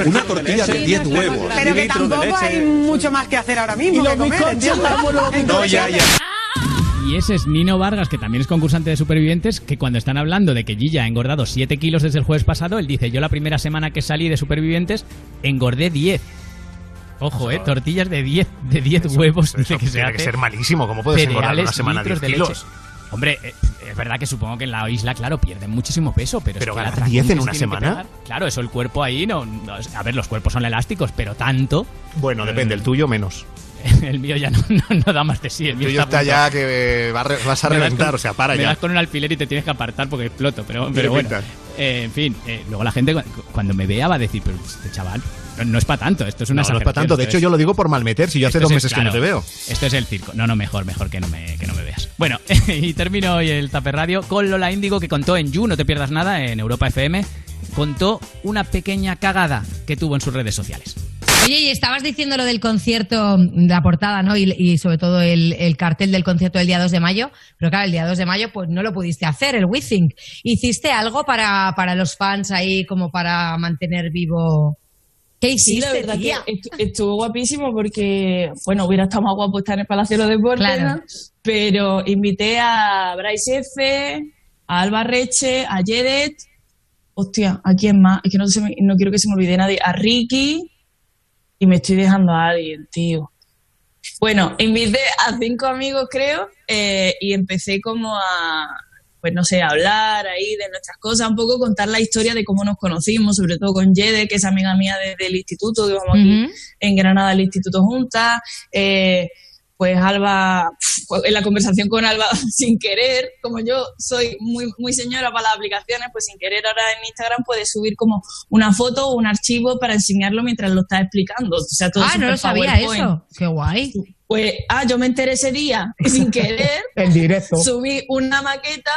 Una tortilla de 10 huevos. Pero que tampoco hay mucho más que hacer ahora mismo. que comer, ¿entiendes? No, ya, ya. Y ese es Nino Vargas, que también es concursante de supervivientes, que cuando están hablando de que Gilla ha engordado 7 kilos desde el jueves pasado, él dice, yo la primera semana que salí de supervivientes engordé 10. Ojo, eh, tortillas de 10, de 10 huevos. dice que se tiene que hace. ser malísimo. ¿Cómo puedes engordar una semana litros 10 de kilos? leche. Hombre, eh, es verdad que supongo que en la isla, claro, pierden muchísimo peso, pero, Pero es que ganar la atracón 10 en una semana. Claro, eso el cuerpo ahí no, no- A ver, los cuerpos son elásticos, pero tanto. Bueno, depende, el tuyo menos. El mío ya no, no- no da más de sí. El mío está punto. ya que va a re- vas a reventar, con- o sea, para me ya. das con un alfiler y te tienes que apartar porque exploto, pero, pero bueno. Eh, en fin, eh, luego la gente cu- cuando me vea va a decir, pero este chaval, no, no es para tanto, esto es una No, no es para tanto. De hecho, es- yo lo digo por malmeter, si yo hace dos es- meses que no te veo. Esto es el circo. No, no, mejor, mejor que no me, que no me veas. Bueno, y termino hoy el Taper Radio con Lola Índigo que contó en You, no te pierdas nada, en Europa FM, contó una pequeña cagada que tuvo en sus redes sociales. Oye, y estabas diciendo lo del concierto, la portada, ¿no? Y, y sobre todo el, el cartel del concierto del día 2 de mayo. Pero claro, el día 2 de mayo pues no lo pudiste hacer, el WeThink. ¿Hiciste algo para, para los fans ahí como para mantener vivo? ¿Qué Sí, hiciste, la verdad que estu- estuvo guapísimo porque, bueno, hubiera estado más guapo estar en el Palacio de los Deportes, Claro. ¿no? pero invité a Bryce F., a Alba Reche, a Jedet, hostia, ¿a quién más? Es que no, se me- no quiero que se me olvide nadie, a Ricky, y me estoy dejando a alguien, tío. Bueno, invité a cinco amigos, creo, eh, y empecé como a, pues no sé, a hablar ahí de nuestras cosas, un poco contar la historia de cómo nos conocimos, sobre todo con Yede, que es amiga mía desde el instituto, que vamos aquí en Granada al instituto juntas. Eh, pues Alba, pf, en la conversación con Alba, sin querer, como yo soy muy, muy señora para las aplicaciones, pues sin querer ahora en Instagram puedes subir como una foto o un archivo para enseñarlo mientras lo estás explicando. O sea, todo Ah, no lo sabía PowerPoint. eso. Qué guay. Pues, ah, yo me enteré ese día sin querer En directo. subí una maqueta.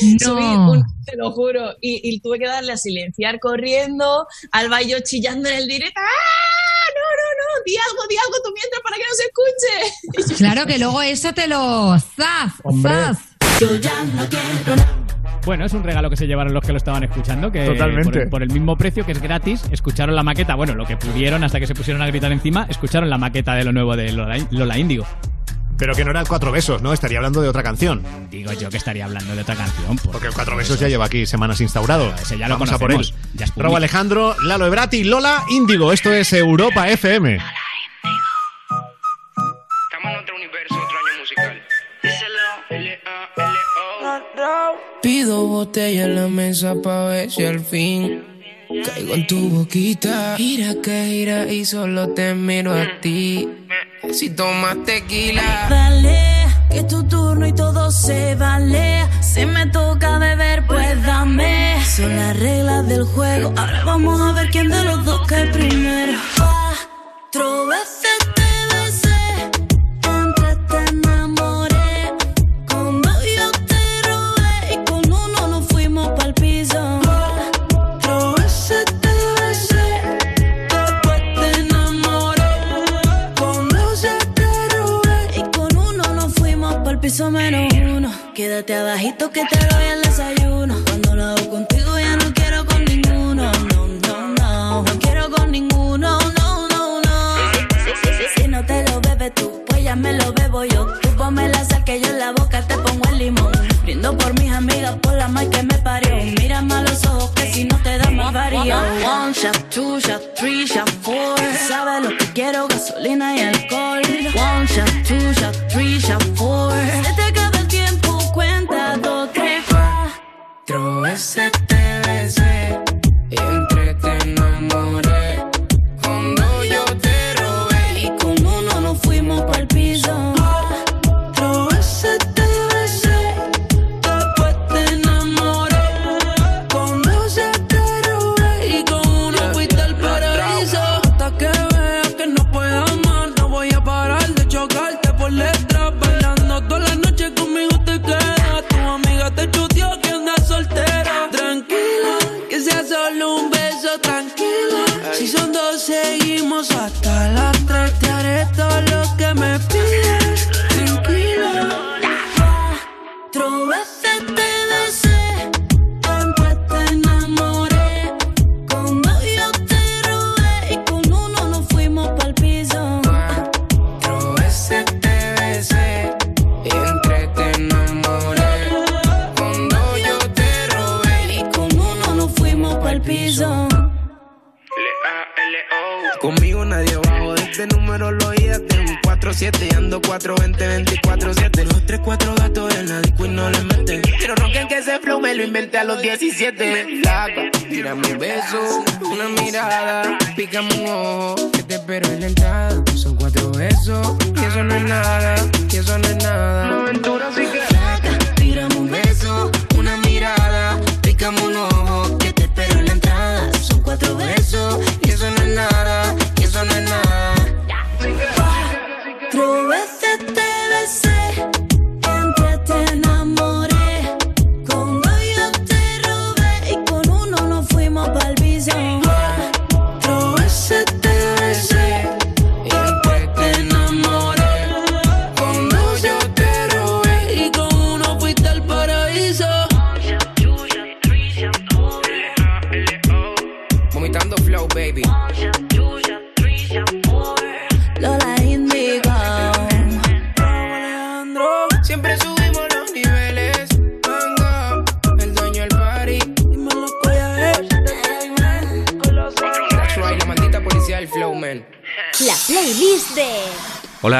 No. Subí un, te lo juro, y, y tuve que darle a silenciar corriendo, Alba y yo chillando en el directo. ¡Ah! No, no, no, di algo, di algo tú mientras para que no se escuche. Claro que luego eso te lo... ¡Zas! Hombre. ¡Zas! Yo ya no quiero nada. Bueno, es un regalo que se llevaron los que lo estaban escuchando, que Totalmente. Por, el, por el mismo precio, que es gratis, escucharon la maqueta, bueno, lo que pudieron hasta que se pusieron a gritar encima, escucharon la maqueta de lo nuevo de Lola, Lola Índigo. Pero que no era el Cuatro Besos, ¿no? Estaría hablando de otra canción. Digo yo que estaría hablando de otra canción. por- Porque el Cuatro Besos ya lleva aquí semanas instaurado. ese ya lo Vamos a por él. conocemos, ya es. Robo Alejandro, Lalo Ebrati, Lola Índigo. Esto es Europa FM. Pido botella en la mesa pa' ver si al fin caigo en tu boquita. Gira que gira y solo te miro a ti. Si tomas tequila. Dale, que es tu turno y todo se vale. Si me toca beber, pues dame. Son las reglas del juego. Ahora vamos a ver quién de los dos cae primero. Cuatro veces Abajito que te el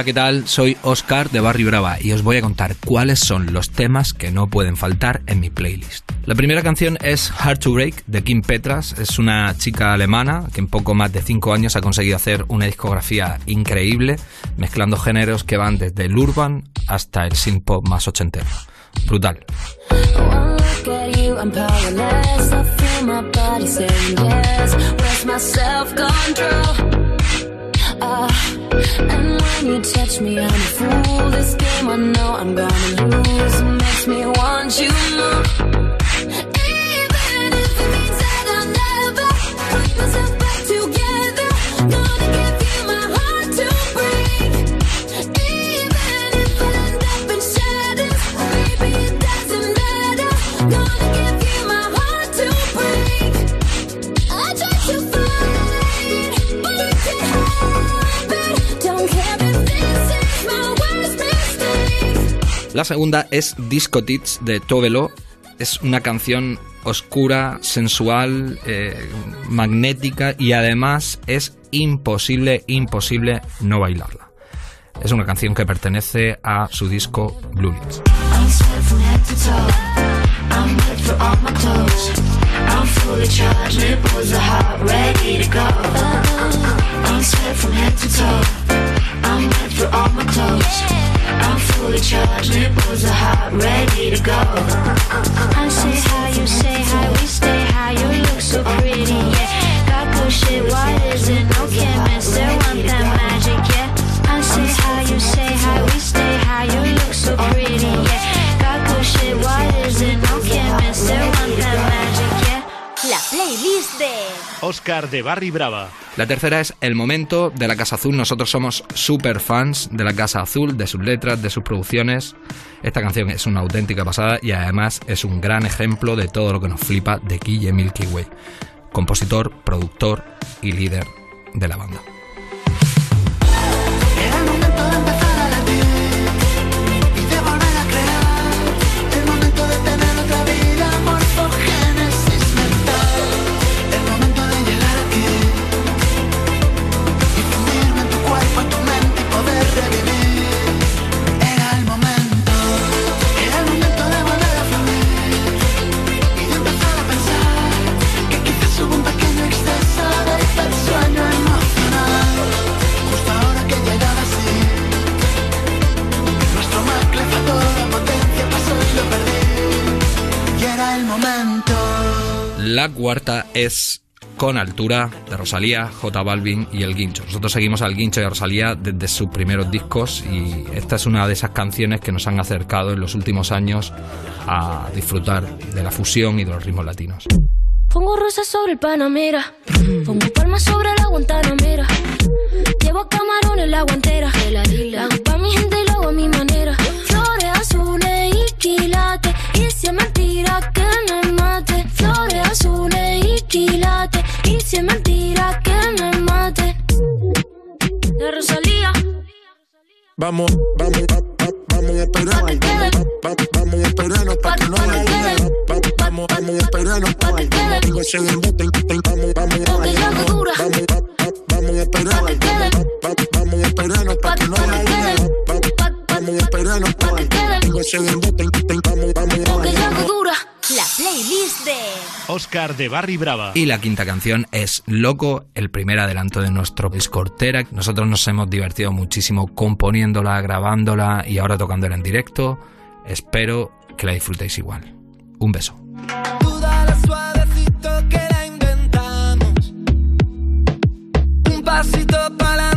¿qué tal? Soy Oscar de Barry Brava y os voy a contar cuáles son los temas que no pueden faltar en mi playlist. La primera canción es Hard to Break de Kim Petras. Es una chica alemana que en poco más de 5 años ha conseguido hacer una discografía increíble, mezclando géneros que van desde el urban hasta el synth pop más ochentero. Brutal. And when you touch me, I'm a fool. This game I know I'm gonna lose. It makes me want you more. La segunda es Disco Tits de Tovelo. Es una canción oscura, sensual, eh, magnética y además es imposible, imposible no bailarla. Es una canción que pertenece a su disco Blue Lips. I'm fully charged, nipples are hot, ready to go. I say how you say hi, we stay how you look so pretty, yeah. Got bullshit, why is it no chemist? They want that magic, yeah. I say how you say hi, we stay how you look so pretty. Playlist de Oscar de Barry Brava. La tercera es El Momento de la Casa Azul. Nosotros somos super fans de la Casa Azul, de sus letras, de sus producciones. Esta canción es una auténtica pasada y además es un gran ejemplo de todo lo que nos flipa de Guille Milky Way, compositor, productor y líder de la banda. La cuarta es Con Altura de Rosalía, J Balvin y El Guincho. Nosotros seguimos al Guincho y a Rosalía desde sus primeros discos y esta es una de esas canciones que nos han acercado en los últimos años a disfrutar de la fusión y de los ritmos latinos. Pongo rosas sobre el Panamera. Pongo palmas sobre la Guantanamera. Llevo camarones la guantera. Hago pa' mi gente y lo hago a mi manera. Flores azules y quilates. Y si es mentira que. Flores y si es mentira que me mate. De Rosalía. Vamos, vamos, vamos a. Vamos a Vamos, vamos a esperarnos que no Vamos, vamos Vamos que no Vamos. Vamos. Vamos a. Vamos a. Vamos. Vamos. Vamos. Vamos a. Vamos. Vamos. Vamos Vamos Vamos Vamos. Vamos la playlist de Oscar de Barry Brava. Y la quinta canción es Loco, el primer adelanto de nuestro discortera. Nosotros nos hemos divertido muchísimo componiéndola, grabándola y ahora tocándola en directo. Espero que la disfrutéis igual. Un beso. Un pasito para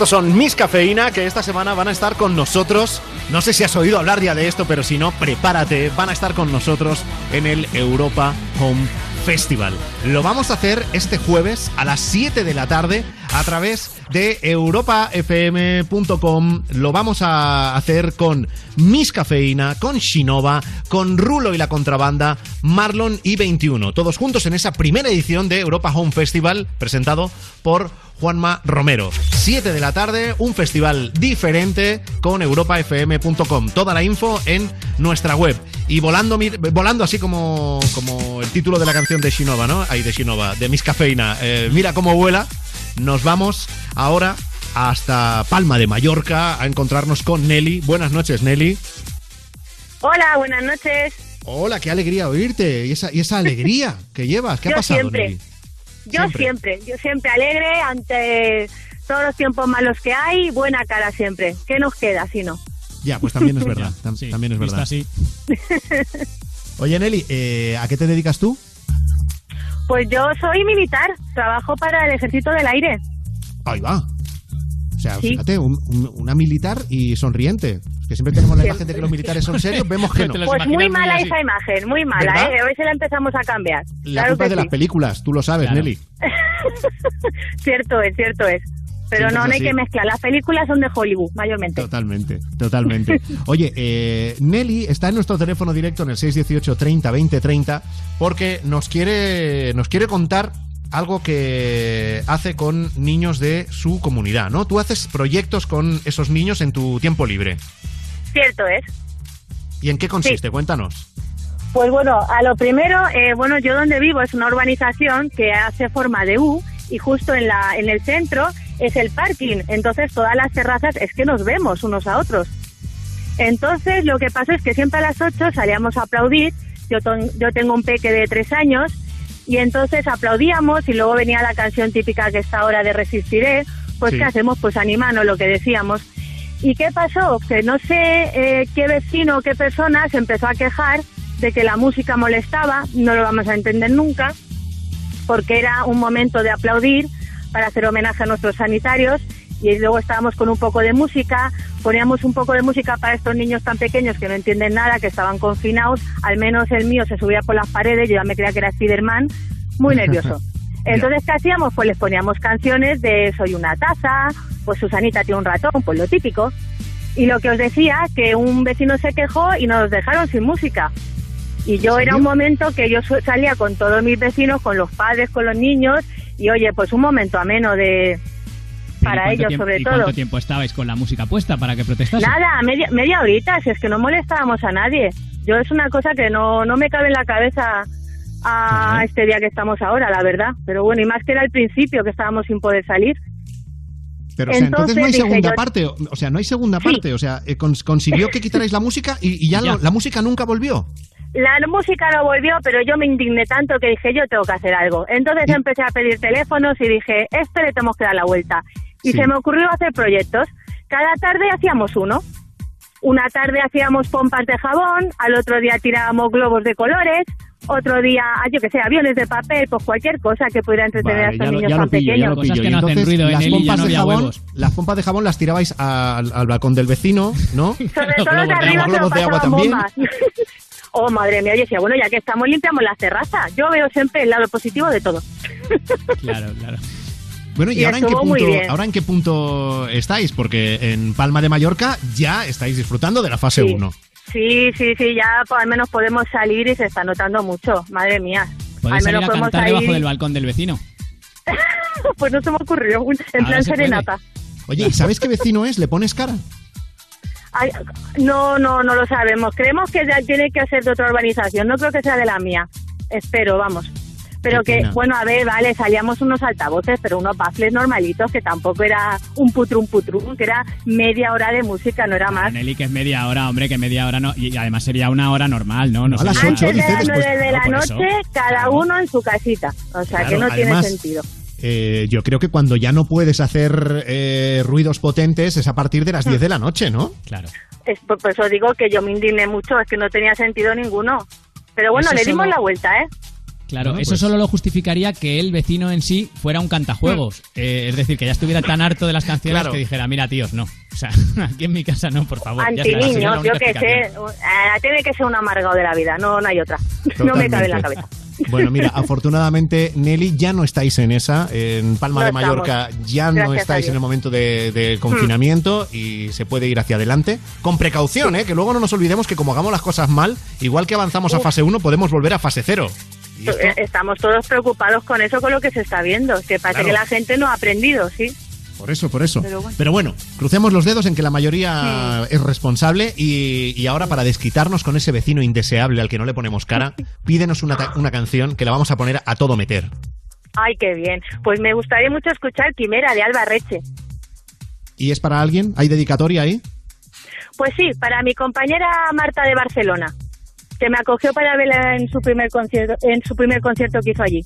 Estos son Miss Cafeína, que esta semana van a estar con nosotros. No sé si has oído hablar ya de esto, pero si no, prepárate. Van a estar con nosotros en el Europa Home Festival. Lo vamos a hacer este jueves a las 7 de la tarde a través de europafm.com. Lo vamos a hacer con Miss Cafeína, con Shinova, con Rulo y la contrabanda, Marlon y 21. Todos juntos en esa primera edición de Europa Home Festival presentado por Juanma Romero. 7 de la tarde, un festival diferente con europafm.com. Toda la info en nuestra web. Y volando, volando así como, como el título de la canción de Shinova, ¿no? Ahí de Shinova, de Miss Cafeína. Eh, mira cómo vuela. Nos vamos ahora hasta Palma de Mallorca a encontrarnos con Nelly. Buenas noches, Nelly. Hola, buenas noches. Hola, qué alegría oírte. Y esa, y esa alegría que llevas. ¿Qué ha Yo pasado, siempre. Nelly? Yo Siempre. siempre. yo siempre alegre ante todos los tiempos malos que hay, buena cara siempre. ¿Qué nos queda si no? Ya, pues también es verdad. tam- también es verdad. así. Oye, Nelly, eh, ¿a qué te dedicas tú? Pues yo soy militar, trabajo para el Ejército del Aire. Ahí va. O sea, Sí. fíjate, un- un- una militar y sonriente. Es que siempre tenemos la imagen de que los militares son serios, vemos que no. Pues muy mala esa imagen, muy mala, ¿Verdad? ¿eh? A ver si la empezamos a cambiar. La claro culpa que es de las películas, tú lo sabes, Claro. Nelly. Cierto es, cierto es. Pero Siempre no, no hay que mezclar. Las películas son de Hollywood, mayormente. Totalmente, totalmente. Oye, eh, Nelly está en nuestro teléfono directo en el 618 30 20 30 porque nos quiere, nos quiere contar algo que hace con niños de su comunidad, ¿no? Tú haces proyectos con esos niños en tu tiempo libre. Cierto es. ¿Y en qué consiste? Cuéntanos. Pues bueno, a lo primero, eh, bueno, yo donde vivo es una urbanización que hace forma de U y justo en, la, en el centro es el parking. Entonces todas las terrazas es que nos vemos unos a otros. Entonces lo que pasa es que siempre a las 8 salíamos a aplaudir. Yo, ton- yo tengo un peque de tres años y entonces aplaudíamos y luego venía la canción típica que está ahora de Resistiré. Pues Sí. ¿qué hacemos? Pues animando lo que decíamos. ¿Y qué pasó? Que no sé eh, qué vecino o qué persona se empezó a quejar de que la música molestaba, no lo vamos a entender nunca, porque era un momento de aplaudir para hacer homenaje a nuestros sanitarios y luego estábamos con un poco de música, poníamos un poco de música para estos niños tan pequeños que no entienden nada, que estaban confinados, al menos el mío se subía por las paredes, yo ya me creía que era Spiderman, muy nervioso. Entonces, ¿qué hacíamos? Pues les poníamos canciones de Soy una taza, pues Susanita tiene un ratón, pues lo típico. Y lo que os decía, que un vecino se quejó y nos dejaron sin música. Y yo era un momento que yo salía con todos mis vecinos, con los padres, con los niños, y oye, pues un momento ameno de para ¿Y cuánto ellos tiempo- sobre ¿Y todo. cuánto tiempo estabais con la música puesta para que protestasen? Nada, media, media horita, si es que no molestábamos a nadie. Yo es una cosa que no, no me cabe en la cabeza a este día que estamos ahora, la verdad. Pero bueno, y más que era el principio, que estábamos sin poder salir. Pero, o sea, entonces, no hay segunda yo- parte. O sea, no hay segunda parte. O sea, eh, cons- consiguió que quitarais la música y, y ya, Ya. lo- la música nunca volvió. La música no volvió, pero yo me indigné tanto que dije, yo tengo que hacer algo. Entonces empecé a pedir teléfonos y dije, este le tenemos que dar la vuelta. Y Sí. se me ocurrió hacer proyectos. Cada tarde hacíamos uno. Una tarde hacíamos pompas de jabón, al otro día tirábamos globos de colores, otro día, ah, yo que sé, aviones de papel, pues cualquier cosa que pudiera entretener a estos niños tan pequeños. las pompas de jabón, las pompas de jabón las tirabais al, al balcón del vecino, ¿no? Sobre todo los de arriba se lo globos de agua pasaban también. bombas. Oh, madre mía, yo decía, bueno, ya que estamos limpiamos las terrazas. Yo veo siempre el lado positivo de todo. Claro, claro. Bueno, ¿y, Y ahora, en qué punto, ahora en qué punto estáis? Porque en Palma de Mallorca ya estáis disfrutando de la fase Sí. 1. Sí, sí, sí, ya pues, al menos podemos salir y se está notando mucho. Madre mía. Al Podéis salir menos a cantar salir. debajo del balcón del vecino. pues no se me ocurrió, en Ahora plan serenata. Oye, ¿y sabes qué vecino es? ¿Le pones cara? Ay, no, no, no lo sabemos. Creemos que ya tiene que ser de otra urbanización. No creo que sea de la mía. Espero, vamos. Pero que, bueno, a ver, vale, salíamos unos altavoces, pero unos baffles normalitos, que tampoco era un putrum putrum, que era media hora de música, no era más. Nelly, que es media hora, hombre, que media hora no. Y además sería una hora normal, ¿no? no a las sé. ocho, Antes de las nueve de la noche, cada uno en su casita. O sea, que no tiene sentido. Eh, yo creo que cuando ya no puedes hacer eh, ruidos potentes es a partir de las 10 de la noche, ¿no? Claro. Es por, por eso digo que yo me indigné mucho, es que no tenía sentido ninguno. Pero bueno, Eso le dimos solo- la vuelta, ¿eh? Claro, Bueno, eso pues- solo lo justificaría que el vecino en sí fuera un cantajuegos. Eh, es decir, que ya estuviera tan harto de las canciones Claro. que dijera, mira, tíos, no. O sea, aquí en mi casa no, por favor. Antiniños, yo que sé, eh, tiene que ser un amargado de la vida, no, no hay otra. No me cabe en la cabeza. Bueno, mira, afortunadamente, Nelly, ya no estáis en esa. En Palma No de Mallorca estamos. ya no Gracias estáis en el momento de, de confinamiento y se puede ir hacia adelante. Con precaución, ¿eh? Que luego no nos olvidemos que como hagamos las cosas mal, igual que avanzamos a fase 1, podemos volver a fase 0. Eh, Estamos todos preocupados con eso, con lo que se está viendo. Que parece Claro. que la gente no ha aprendido, sí. Por eso, por eso. Pero bueno. Pero bueno, crucemos los dedos en que la mayoría es responsable y, y ahora para desquitarnos con ese vecino indeseable al que no le ponemos cara, pídenos una, una canción que la vamos a poner a todo meter. Ay, qué bien. Pues me gustaría mucho escuchar Quimera de Alba Reche. ¿Y es para alguien? ¿Hay dedicatoria ahí? Pues sí, para mi compañera Marta de Barcelona, que me acogió para verla en su primer concierto, en su primer concierto que hizo allí.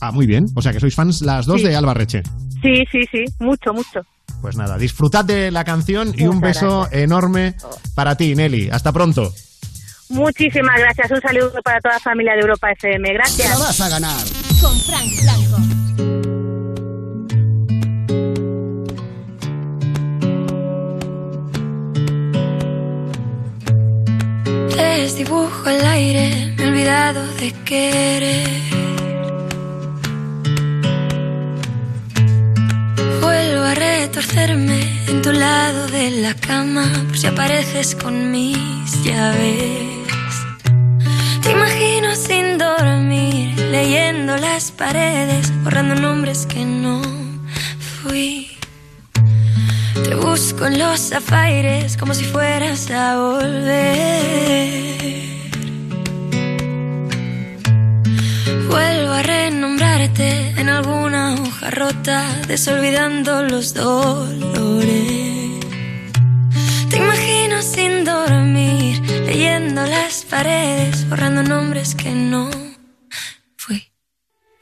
Ah, muy bien. O sea que sois fans las dos Sí. de Alba Reche. Sí, sí, sí, mucho, mucho. Pues nada, disfrutad de la canción y un beso enorme para ti, Nelly. Hasta pronto. Muchísimas gracias. Un saludo para toda la familia de Europa FM. Gracias. Te la vas a ganar. Con Frank Blanco. Desdibujo el aire, me he olvidado de querer. Vuelvo a retorcerme en tu lado de la cama, por si apareces con mis llaves. Te imagino sin dormir, leyendo las paredes, borrando nombres que no fui. Te busco en los zafaires como si fueras a volver. Vuelvo a renombrarte en alguna hoja rota, desolvidando los dolores. Te imagino sin dormir, leyendo las paredes, borrando nombres que no fui.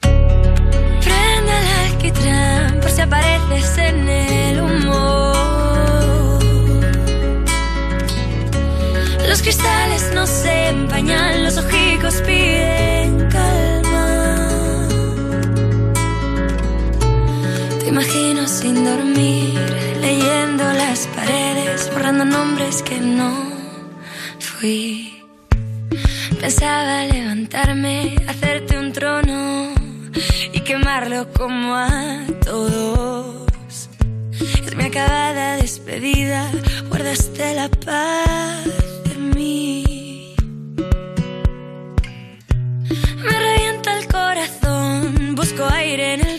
Prende el alquitrán por si apareces en el humo. Los cristales no se empañan, los ojicos piden sin dormir, leyendo las paredes, borrando nombres que no fui. Pensaba levantarme, hacerte un trono y quemarlo como a todos. Es mi acabada despedida, guardaste la paz de mí. Me revienta el corazón, busco aire en el.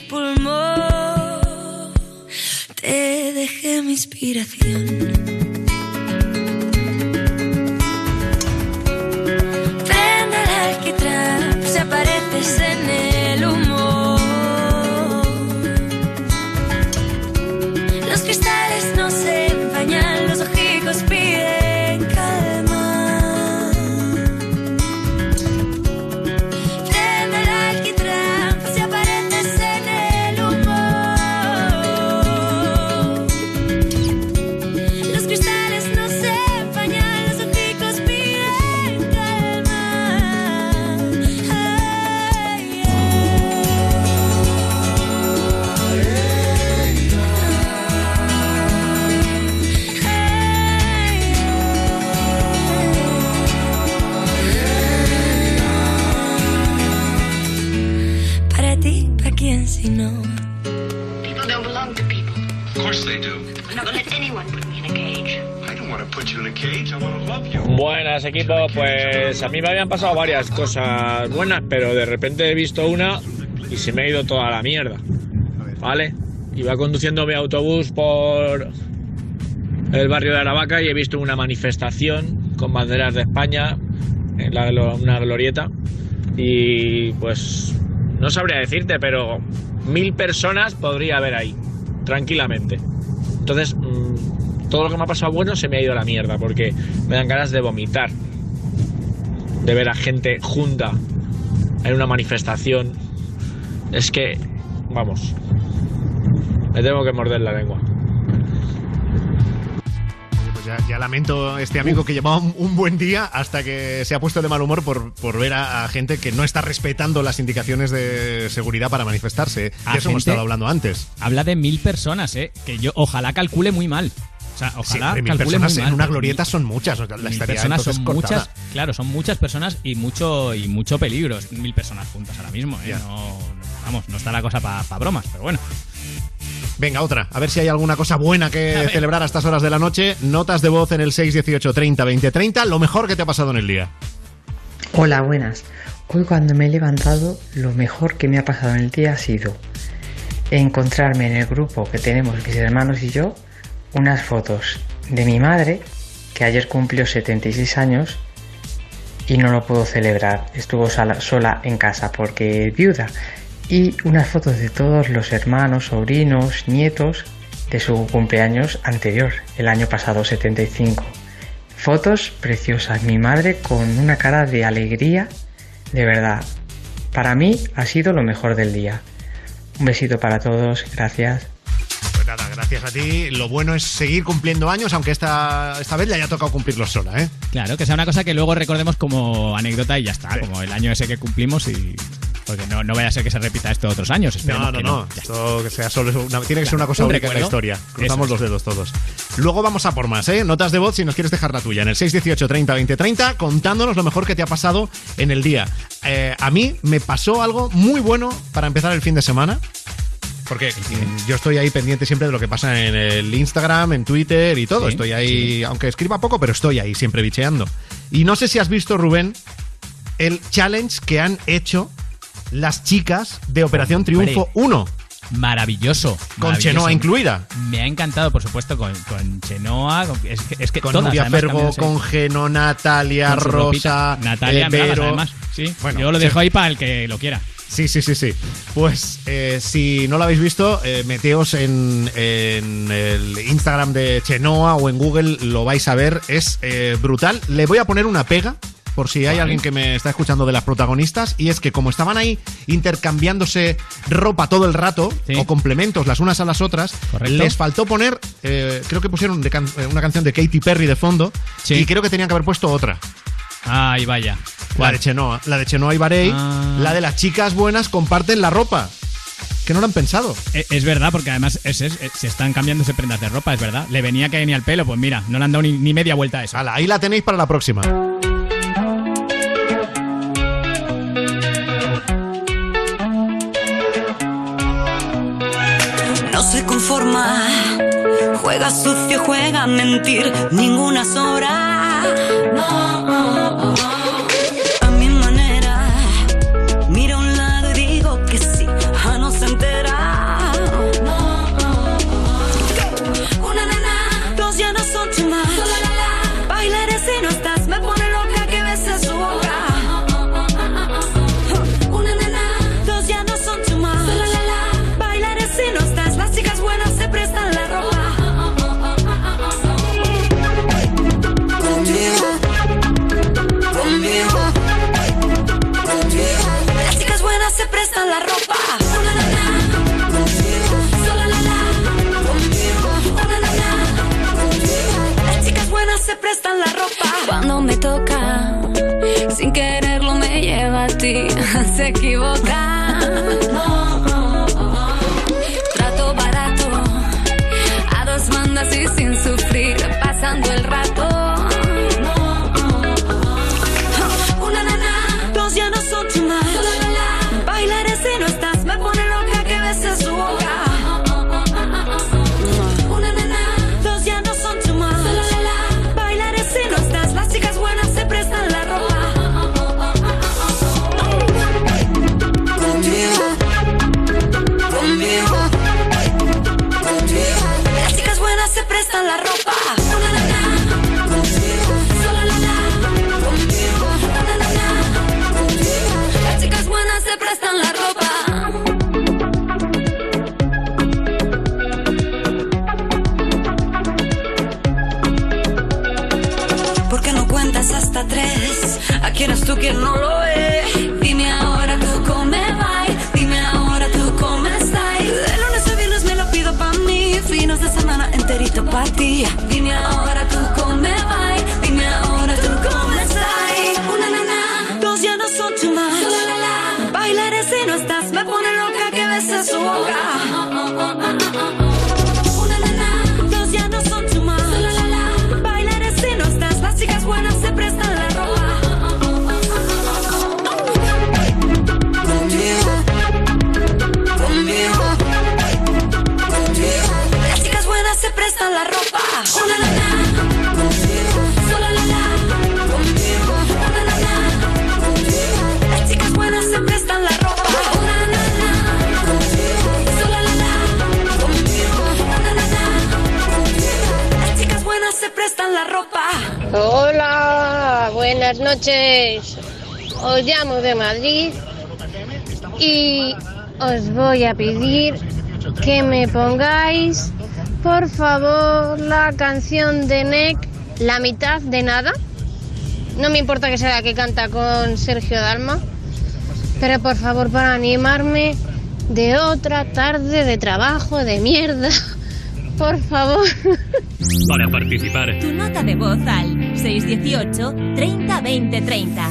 Te dejé mi inspiración. Si no? People don't belong to people. Of course they do. I'm not gonna let anyone put me in a cage. I don't want to put you in a cage. I want to love you. Buenas equipo, pues a mí me habían pasado varias cosas buenas, pero de repente he visto una y se me ha ido toda la mierda. ¿Vale? Iba conduciendo mi autobús por el barrio de Aravaca y he visto una manifestación con banderas de España en la, una glorieta y pues no sabría decirte, pero mil personas podría haber ahí, tranquilamente. Entonces, mm, todo lo que me ha pasado bueno se me ha ido a la mierda porque me dan ganas de vomitar, de ver a gente junta en una manifestación. Es que, vamos, me tengo que morder la lengua. Pues ya, ya lamento este amigo que llevaba un, un buen día hasta que se ha puesto de mal humor por, por ver a, a gente que no está respetando las indicaciones de seguridad para manifestarse. A De eso hemos estado hablando antes. Habla de mil personas, ¿eh? Que yo ojalá calcule muy mal. O sea, Sí, ojalá hombre, mil calcule personas muy en mal, una glorieta mil- son muchas. La mil personas son cortada. muchas, claro, son muchas personas y mucho y mucho peligro. Mil personas juntas ahora mismo, ¿eh? No, no- vamos, no está la cosa para bromas, pero bueno. Venga, otra. A ver si hay alguna cosa buena que celebrar a estas horas de la noche. Notas de voz en el 618 30 20 30. Lo mejor que te ha pasado en el día. Hola, buenas. Hoy cuando me he levantado, lo mejor que me ha pasado en el día ha sido encontrarme en el grupo que tenemos mis hermanos y yo unas fotos de mi madre, que ayer cumplió 76 años y no lo puedo celebrar. Estuvo sola, sola en casa porque es viuda. Y unas fotos de todos los hermanos, sobrinos, nietos de su cumpleaños anterior, el año pasado 75. Fotos preciosas, mi madre con una cara de alegría, de verdad. Para mí ha sido lo mejor del día. Un besito para todos, gracias. Pues nada, gracias a ti. Lo bueno es seguir cumpliendo años, aunque esta, esta vez le haya tocado cumplirlos sola, ¿eh? Claro, que sea una cosa que luego recordemos como anécdota y ya está, como el año ese que cumplimos y porque no, no vaya a ser que se repita esto otros años. esperemos No, no, que no. Esto que sea solo una- tiene que ser una cosa Un única en la historia. Cruzamos Eso los dedos todos. Luego vamos a por más, ¿eh? Notas de voz si nos quieres dejar la tuya. En el 618 30 20 30, contándonos lo mejor que te ha pasado en el día. Eh, a mí me pasó algo muy bueno para empezar el fin de semana. Porque yo estoy ahí pendiente siempre de lo que pasa en el Instagram, en Twitter y todo. Sí, estoy ahí, aunque escriba poco, pero estoy ahí siempre bicheando. Y no sé si has visto, Rubén, el challenge que han hecho las chicas de Operación Hombre. Triunfo 1. Maravilloso. Con maravilloso. Chenoa incluida. Me ha encantado, por supuesto, con, con Chenoa. con- es que, es que Con todas, Fergo, con Geno, Natalia, Con Rosa. Natalia eh, Vero. además. Sí, Bueno, yo lo sí. dejo ahí para el que lo quiera. Sí, sí, sí, sí. Pues eh, si no lo habéis visto, eh, meteos en, en el Instagram de Chenoa o en Google, lo vais a ver. Es eh, brutal. Le voy a poner una pega. Por si hay alguien que me está escuchando de las protagonistas, y es que como estaban ahí intercambiándose ropa todo el rato, o complementos las unas a las otras, Correcto. les faltó poner, eh, creo que pusieron de can- una canción de Katy Perry de fondo, y creo que tenían que haber puesto otra. Ay, vaya. La de Chenoa, la de Chenoa y Barey, Ah. la de las chicas buenas comparten la ropa. Que no lo han pensado. E- Es verdad, porque además es- es- es- se están cambiándose prendas de ropa, es verdad. Le venía que ni al pelo, pues mira, no le han dado ni, ni media vuelta a eso. ahí la tenéis para la próxima. No se conforma, juega sucio, juega a mentir, ninguna sobra. No, se equivoca. Trato barato, a dos bandas y sin sufrir, pasando el rato. Quién eres tú quien no lo Hola, buenas noches. Os llamo de Madrid y os voy a pedir que me pongáis, por favor, la canción de NEC, La mitad de nada. No me importa que sea la que canta con Sergio Dalma, pero por favor, para animarme de otra tarde de trabajo de mierda. Por favor. Para participar, Tu nota de voz al 618 30 20 30.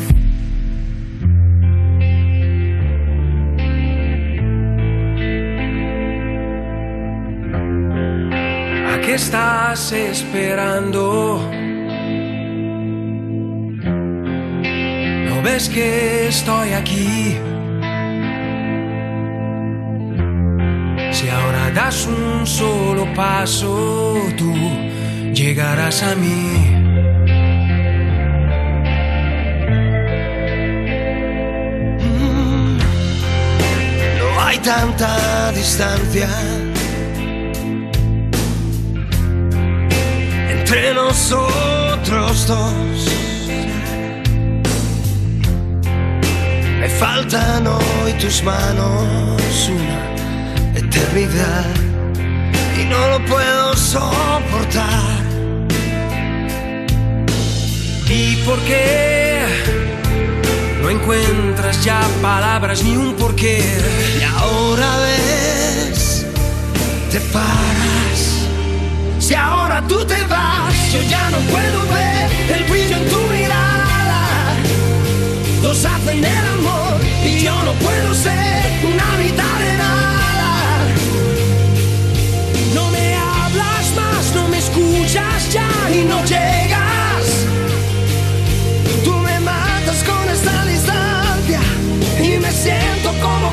¿A qué estás esperando? ¿No ves que estoy aquí? Si ahora das un solo paso, tú llegarás a mí. Tanta distancia entre nosotros dos. Me faltan hoy tus manos una eternidad y no lo puedo soportar. ¿Y por qué encuentras ya palabras ni un porqué? Y ahora ves, te paras. Si ahora tú te vas, yo ya no puedo ver el brillo en tu mirada. Dos hacen el amor y yo no puedo ser una mitad de nada. No me hablas más, no me escuchas ya Y no llegas,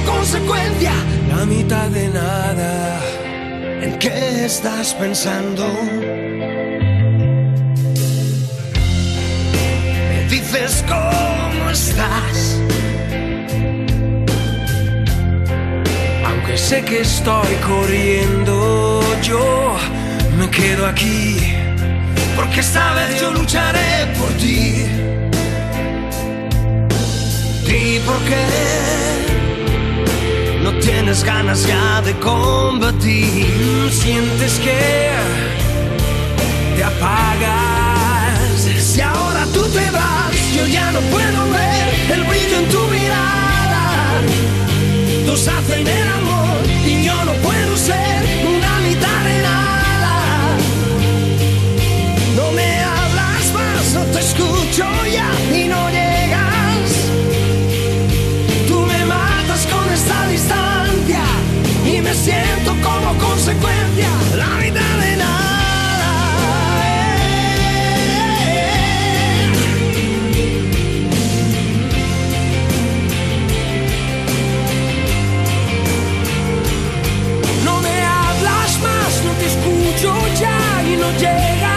consecuencia. la mitad de nada. ¿En qué estás pensando? Me dices cómo estás. Aunque sé que estoy corriendo, yo me quedo aquí. Porque esta vez yo lucharé por ti. ¿Y por qué tienes ganas ya de combatir? Sientes que te apagas. Si ahora tú te vas, yo ya no puedo ver el brillo en tu mirada. Dos hacen el amor y yo no puedo ser una mitad de nada. No me hablas más, no te escucho ya y no me siento como consecuencia la mitad de nada. No me hablas más, no te escucho ya y no llegas.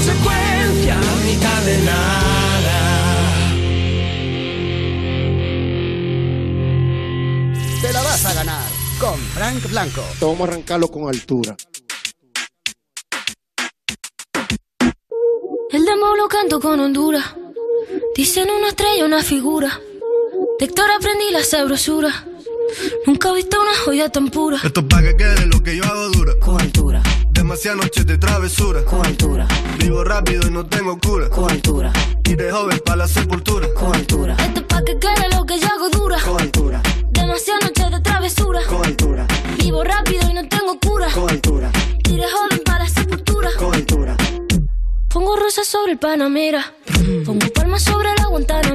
Consecuencia. La mitad de nada. Te la vas a ganar con Frank Blanco. Vamos a arrancarlo con altura. El demo lo canto con Honduras. Dicen una estrella, una figura. De Héctor aprendí la sabrosura. Nunca he visto una joya tan pura. Esto es pa' que quede lo que yo hago dura. Con altura. Demasiadas noches de travesura. Con altura. Vivo rápido y no tengo cura. Con altura. Y de joven pa' la sepultura. Con altura. Esto es pa' que que quede lo que yo hago dura. Coaltura, Demasiadas noches de travesura. coaltura, Vivo rápido y no tengo cura. coaltura, Iré joven para la sepultura. coaltura. Pongo rosas sobre el Panamera. Pongo palmas sobre la Guantanamera.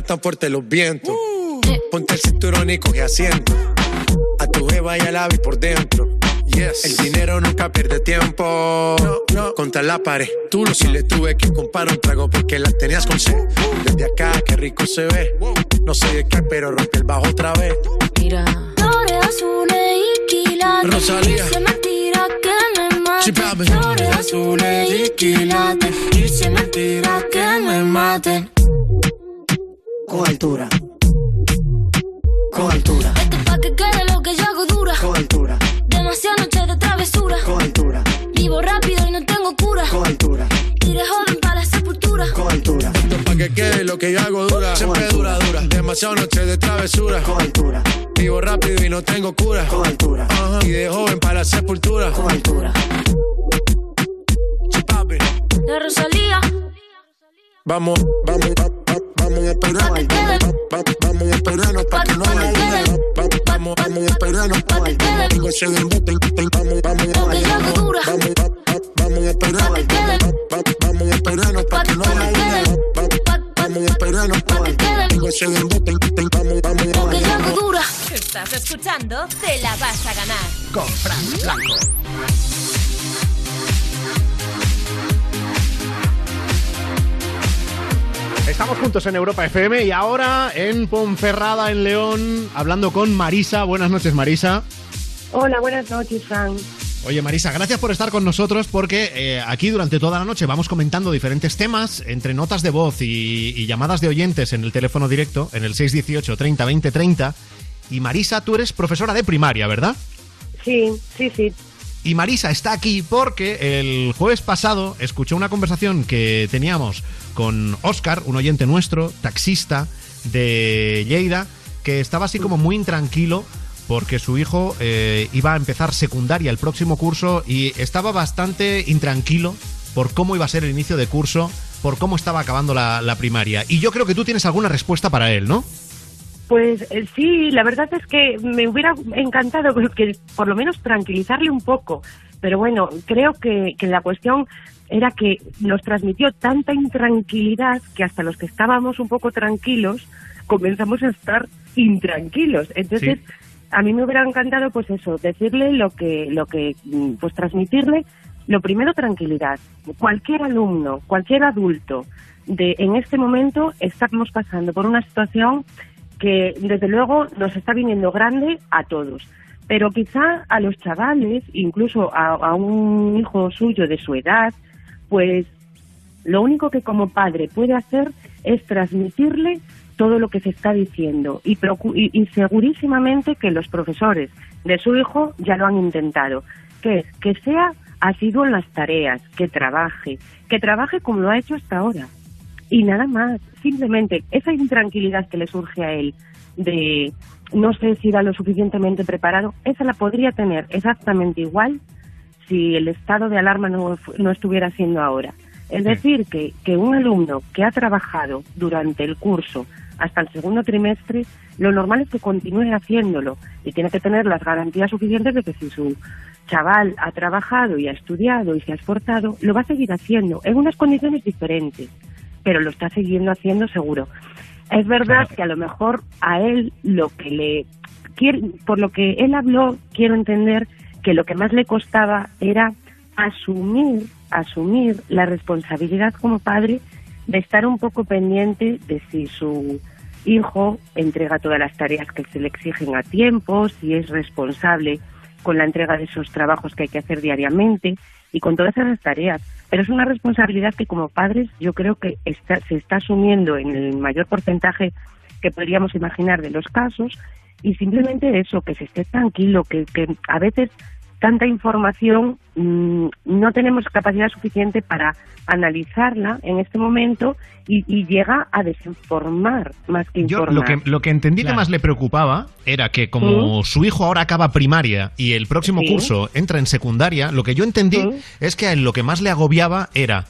Están fuertes los vientos. Ponte el cinturón y coge asiento. A tu beba y al ave por dentro. Yes. El dinero nunca pierde tiempo. Contra la pared. Tú lo si le tuve que comprar un trago porque la tenías con sed. Desde acá, qué rico se ve. No sé de qué, pero rompe el bajo otra vez. Mira. Flores azules y quilates. Rosalía. Es mentira que me mate. Sí. Flores azules y quilates. Es mentira que me mate. Coaltura. Coaltura. Esto es pa' que quede lo que yo hago dura. Coaltura. Demasiadas noches de travesura. Coaltura. Vivo rápido y no tengo cura. Coaltura. Iré joven para la sepultura. Coaltura. Esto es pa' que quede lo que yo hago dura. Siempre dura, dura. Demasiadas noches de travesura. Coaltura. Vivo rápido y no tengo cura. Coaltura. Ajá. Y de joven para la sepultura. Coaltura. Sí, papi. De Rosalía. Vamos, vamos, va- va- vamos a esperar. Pa' que quede. Va- va- Vamos a esperarnos pa' que no haya Vamos, vamos a esperarnos. Tengo ese embuste, Vamos, vamos, Lo que yo hago dura. vamos, va- va- vamos a esperar. Pa' que quede. Va- va- Vamos a esperarnos pa' Pa' que no haya Vamos a esperarnos. Tengo ese embuste, Vamos, vamos, dura. Estás escuchando Te la vas a ganar. Con Frank Blanco. Estamos juntos en Europa FM y ahora en Ponferrada, en León, hablando con Marisa. Buenas noches, Marisa. Hola, buenas noches, Frank. Oye, Marisa, gracias por estar con nosotros porque eh, aquí durante toda la noche vamos comentando diferentes temas entre notas de voz y, y llamadas de oyentes en el teléfono directo, en el 618 30 20 30. Y Marisa, tú eres profesora de primaria, ¿verdad? Sí, sí, sí. Y Marisa está aquí porque el jueves pasado escuché una conversación que teníamos con Oscar, un oyente nuestro, taxista de Lleida, que estaba así como muy intranquilo porque su hijo eh, iba a empezar secundaria el próximo curso y estaba bastante intranquilo por cómo iba a ser el inicio de curso, por cómo estaba acabando la primaria. Y yo creo que tú tienes alguna respuesta para él, ¿no? Pues eh, sí, la verdad es que me hubiera encantado que por lo menos tranquilizarle un poco, pero bueno, creo que, que la cuestión era que nos transmitió tanta intranquilidad que hasta los que estábamos un poco tranquilos comenzamos a estar intranquilos. Entonces, Sí. a mí me hubiera encantado pues eso, decirle lo que lo que mm, pues transmitirle lo primero tranquilidad. Cualquier alumno, cualquier adulto de en este momento estamos pasando por una situación que desde luego nos está viniendo grande a todos. Pero quizá a los chavales, incluso a, un hijo suyo de su edad, pues lo único que como padre puede hacer es transmitirle todo lo que se está diciendo. Y, y, segurísimamente que los profesores de su hijo ya lo han intentado, que que sea asiduo en las tareas, que trabaje, que trabaje como lo ha hecho hasta ahora y nada más, simplemente esa intranquilidad que le surge a él de no sé si era lo suficientemente preparado, esa la podría tener exactamente igual si el estado de alarma no, no estuviera siendo ahora. Es decir, que, que un alumno que ha trabajado durante el curso hasta el segundo trimestre, lo normal es que continúe haciéndolo y tiene que tener las garantías suficientes de que si su chaval ha trabajado y ha estudiado y se ha esforzado, lo va a seguir haciendo en unas condiciones diferentes, pero lo está siguiendo haciendo seguro. Es verdad que a lo mejor a él lo que le quiere, por lo que él habló, quiero entender que lo que más le costaba era asumir, asumir la responsabilidad como padre de estar un poco pendiente de si su hijo entrega todas las tareas que se le exigen a tiempo, si es responsable con la entrega de esos trabajos que hay que hacer diariamente y con todas esas tareas. Pero es una responsabilidad que como padres yo creo que está, se está asumiendo en el mayor porcentaje que podríamos imaginar de los casos y simplemente eso, que se esté tranquilo, que, que a veces tanta información no tenemos capacidad suficiente para analizarla en este momento y, y llega a desinformar más que Yo informar. lo que, lo que entendí que más le preocupaba era que como su hijo ahora acaba primaria y el próximo Sí. curso entra en secundaria, lo que yo entendí es que a él lo que más le agobiaba era,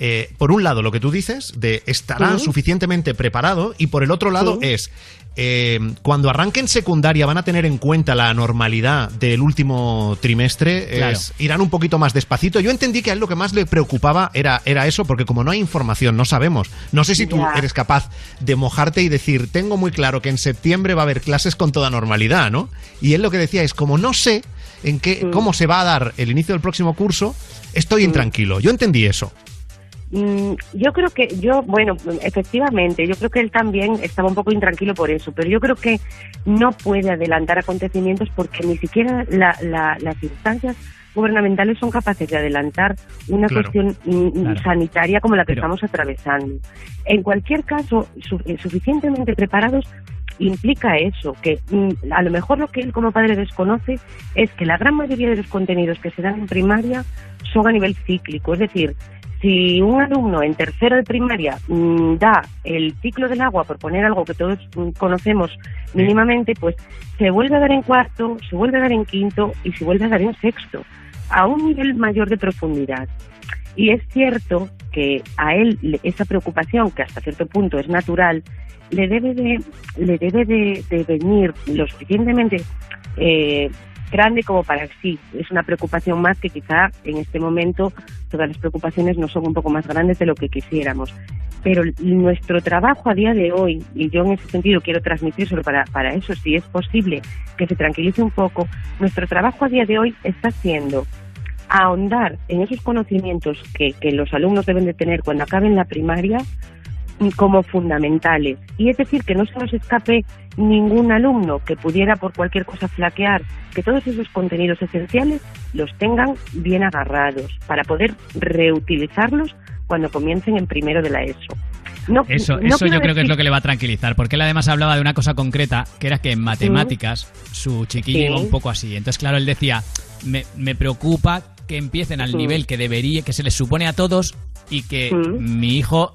eh, por un lado, lo que tú dices, de estará Sí. suficientemente preparado y por el otro lado es, eh, cuando arranquen secundaria van a tener en cuenta la normalidad del último trimestre, Claro. es- irán un poquito más despacito. Yo entendí que a él lo que más le preocupaba era, era eso, porque como no hay información, no sabemos. No sé si tú eres capaz de mojarte y decir, tengo muy claro que en septiembre va a haber clases con toda normalidad, ¿no? Y él lo que decía es, como no sé en qué, cómo se va a dar el inicio del próximo curso, estoy intranquilo. Yo entendí eso. Mm, yo creo que yo, bueno, efectivamente, yo creo que él también estaba un poco intranquilo por eso, pero yo creo que no puede adelantar acontecimientos porque ni siquiera la- la- las instancias gubernamentales son capaces de adelantar una Claro, cuestión mm, claro. sanitaria como la que Pero- estamos atravesando. En cualquier caso, su- eh, suficientemente preparados implica eso, que mm, a lo mejor lo que él como padre desconoce es que la gran mayoría de los contenidos que se dan en primaria son a nivel cíclico, es decir, si un alumno en tercero de primaria mm, da el ciclo del agua, por poner algo que todos mm, conocemos mínimamente, pues se vuelve a dar en cuarto, se vuelve a dar en quinto y se vuelve a dar en sexto, a un nivel mayor de profundidad. Y es cierto que a él esa preocupación, que hasta cierto punto es natural, le debe de, le debe de, de venir lo suficientemente eh, grande como para sí. Es una preocupación más que quizá en este momento todas las preocupaciones no son un poco más grandes de lo que quisiéramos. Pero nuestro trabajo a día de hoy, y yo en ese sentido quiero transmitírselo para, para eso, si es posible, que se tranquilice un poco, nuestro trabajo a día de hoy está siendo ahondar en esos conocimientos que, que los alumnos deben de tener cuando acaben la primaria como fundamentales. Y es decir, que no se nos escape ningún alumno que pudiera por cualquier cosa flaquear, que todos esos contenidos esenciales los tengan bien agarrados para poder reutilizarlos cuando comiencen en primero de la ESO. No, Eso, no eso yo creo que es lo que le va a tranquilizar, porque él además hablaba de una cosa concreta, que era que en matemáticas su chiquillo Sí. iba un poco así. Entonces, claro, él decía, me, me preocupa que empiecen al Sí. nivel que debería, que se les supone a todos y que mi hijo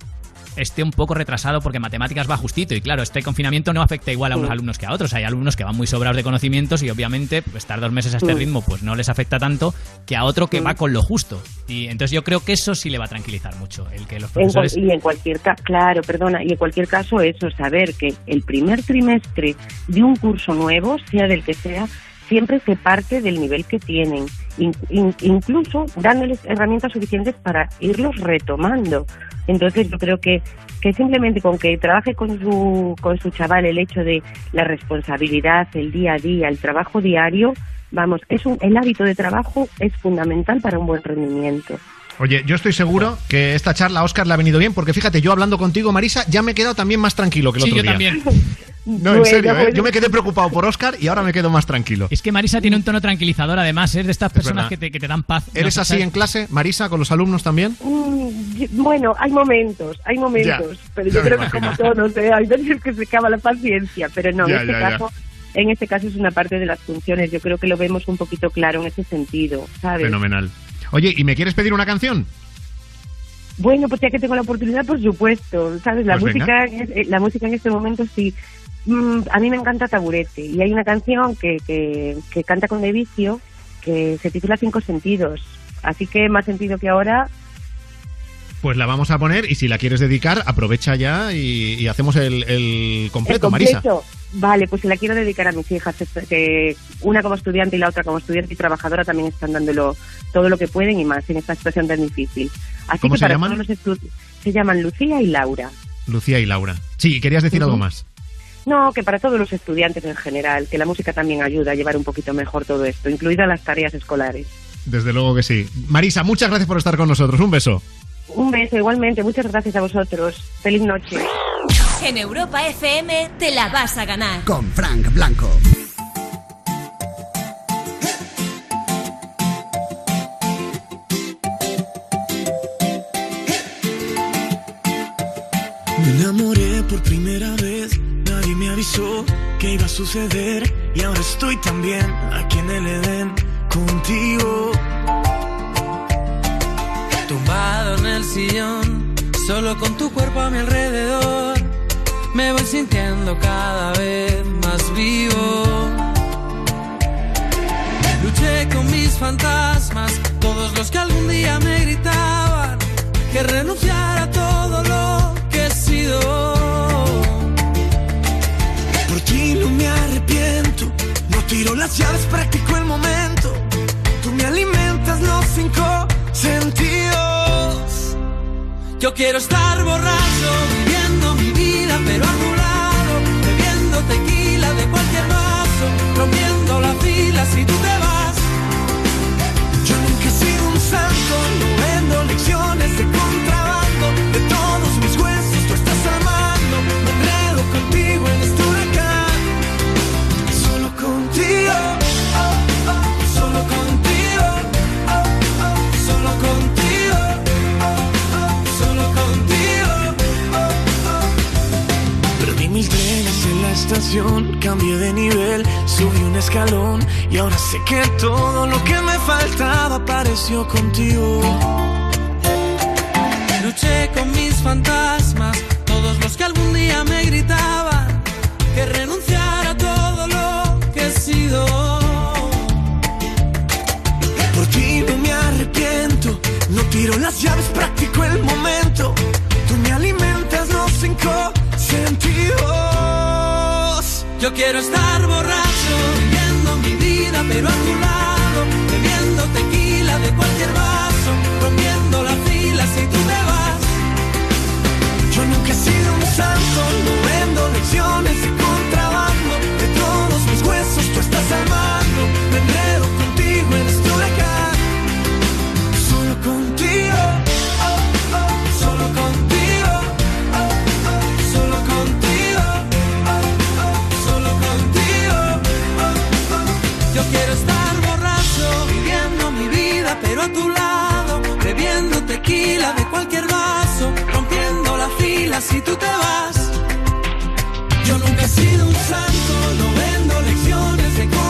esté un poco retrasado porque matemáticas va justito y claro, este confinamiento no afecta igual a unos Sí. alumnos que a otros. Hay alumnos que van muy sobrados de conocimientos y obviamente pues, estar dos meses a este Sí. ritmo pues no les afecta tanto que a otro que va con lo justo. Y entonces yo creo que eso sí le va a tranquilizar mucho, el que los En cual- profesores... y en cualquier caso, claro, perdona, y en cualquier caso eso, saber que el primer trimestre de un curso nuevo, sea del que sea, siempre se parte del nivel que tienen, in- in- incluso dándoles herramientas suficientes para irlos retomando. Entonces yo creo que, que simplemente con que trabaje con su, con su chaval el hecho de la responsabilidad, el día a día, el trabajo diario, vamos, es un, el hábito de trabajo es fundamental para un buen rendimiento. Oye, yo estoy seguro que esta charla a Oscar le ha venido bien, porque fíjate, yo hablando contigo, Marisa, ya me he quedado también más tranquilo que el Sí, otro yo día. también. No, en serio, ¿eh? bueno. yo me quedé preocupado por Oscar y ahora me quedo más tranquilo. Es que Marisa tiene un tono tranquilizador, además, es de estas personas que te, que te dan paz. ¿Eres No, así ¿sabes? en clase, Marisa, con los alumnos también? Mm, Bueno, hay momentos, hay momentos, Ya, pero yo creo que como todos, ¿eh? hay veces que se acaba la paciencia, pero no, Ya, en este ya, ya. caso, en este caso es una parte de las funciones. Yo creo que lo vemos un poquito claro en ese sentido, ¿sabes? Fenomenal. Oye, ¿y me quieres pedir una canción? Bueno, pues ya que tengo la oportunidad, por supuesto, ¿sabes? La Pues música, eh, la música en este momento sí. Mm, a mí me encanta Taburete y hay una canción que, que, que canta con De Vicio que se titula Cinco Sentidos. Así que más sentido que ahora, Pues la vamos a poner y si la quieres dedicar, aprovecha ya y, y hacemos el, el completo, el Marisa. completo. Vale, pues se la quiero dedicar a mis hijas, que una como estudiante y la otra como estudiante y trabajadora también están dándolo todo lo que pueden y más en esta situación tan difícil. Así ¿Cómo que se para llaman? los se llaman Lucía y Laura. Lucía y Laura. Sí, querías decir algo más. No, que para todos los estudiantes en general, que la música también ayuda a llevar un poquito mejor todo esto, incluidas las tareas escolares. Desde luego que sí. Marisa, muchas gracias por estar con nosotros. Un beso. Un beso igualmente, muchas gracias a vosotros. Feliz noche. En Europa FM te la vas a ganar. Con Frank Blanco. Me enamoré por primera vez, nadie me avisó que iba a suceder y ahora estoy también aquí en el Edén contigo. Tumbado en el sillón, solo con tu cuerpo a mi alrededor, me voy sintiendo cada vez más vivo. Luché con mis fantasmas, todos los que algún día me gritaban que renunciara a todo lo que he sido. Por ti no me arrepiento, no tiro las llaves, practico el momento. Tú me alimentas los cinco sentidos. Yo quiero estar borracho, viviendo mi vida, pero a tu lado, bebiendo tequila de cualquier vaso, rompiendo la fila si tú te vas. Yo nunca he sido un santo, y ahora sé que todo lo que me faltaba apareció contigo. Luché con mis fantasmas, todos los que algún día me gritaban que renunciara a todo lo que he sido. Por ti no me arrepiento, no tiro las llaves, practico el momento. Tú me alimentas los cinco sentidos. Yo quiero estar borracho, pero a tu lado, bebiendo tequila de cualquier vaso, rompiendo la fila si tú te vas. Yo nunca he sido un santo, no vendo lecciones de cualquier vaso, rompiendo la fila si tú te vas. Yo nunca he sido un santo, no vendo lecciones de contrabando.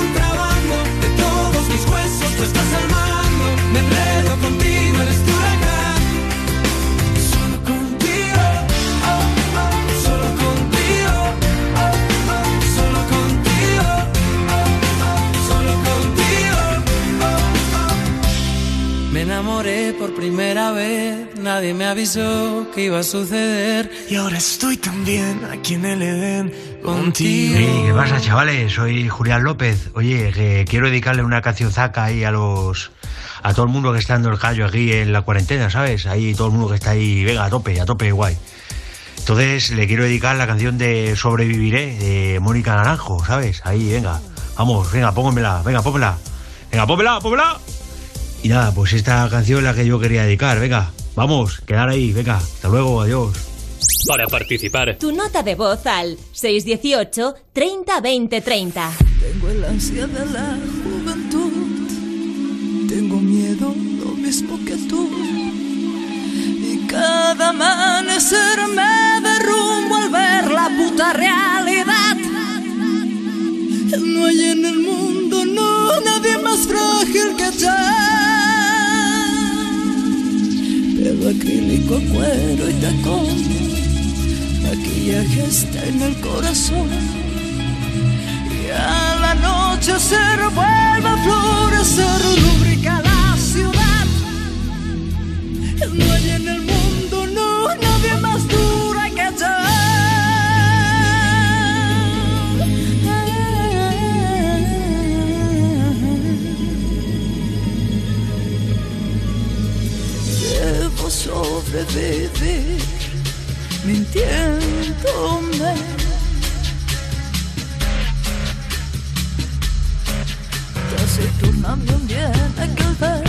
Primera vez, nadie me avisó que iba a suceder. Y ahora estoy también aquí en el Edén contigo. Sí, ¿qué pasa, chavales? Soy Julián López. Oye, que quiero dedicarle una canción zaca ahí a los. a todo el mundo que está dando el callo aquí en la cuarentena, ¿sabes? Ahí todo el mundo que está ahí, venga, a tope, a tope, guay. Entonces le quiero dedicar la canción de Sobreviviré de Mónica Naranjo, ¿sabes? Ahí, venga. Vamos, venga, póngamela, venga, pónmela. Venga, pónmela, pónmela. Y nada, pues esta canción es la que yo quería dedicar, venga. Vamos, quedar ahí, venga. Hasta luego, adiós. Para participar, Tu nota de voz al 618 30 20 30. Tengo el ansia de la juventud. Tengo miedo lo mismo que tú. Y cada amanecer me derrumbo al ver la puta realidad. No hay en el mundo, no, nadie más frágil que yo. Pelo acrílico, cuero y tacón. Maquillaje está en el corazón. Y al anochecer vuelve a florecer, rubrica la ciudad. No sobrevivir mintiéndome. Taciturna un bien aquel ver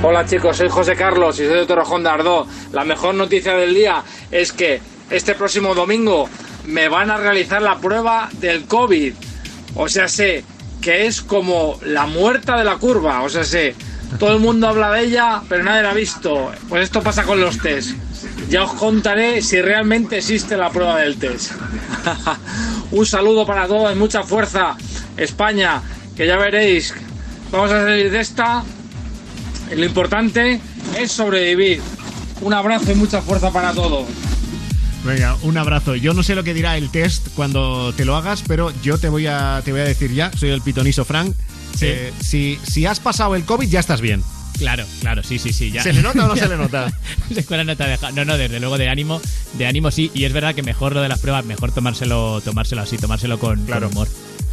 Hola chicos, soy José Carlos y soy de Torrejón de Ardó. La mejor noticia del día es que este próximo domingo me van a realizar la prueba del COVID. O sea, sé que es como la muerta de la curva. O sea, sé, todo el mundo habla de ella, pero nadie la ha visto. Pues esto pasa con los test. Ya os contaré si realmente existe la prueba del test. Un saludo para todos, mucha fuerza. España, que ya veréis, vamos a salir de esta lo importante es sobrevivir. Un abrazo y mucha fuerza para todos. Venga, un abrazo. Yo no sé lo que dirá el test cuando te lo hagas, pero yo te voy a, te voy a decir ya, soy el pitoniso Frank. eh, si, si has pasado el COVID, ya estás bien. Claro, claro, sí, sí, sí. Ya. ¿Se le nota o no se le nota? Escuela nota de ja- No, no, desde luego de ánimo, de ánimo sí. Y es verdad que mejor lo de las pruebas, mejor tomárselo, tomárselo así, tomárselo con, con humor.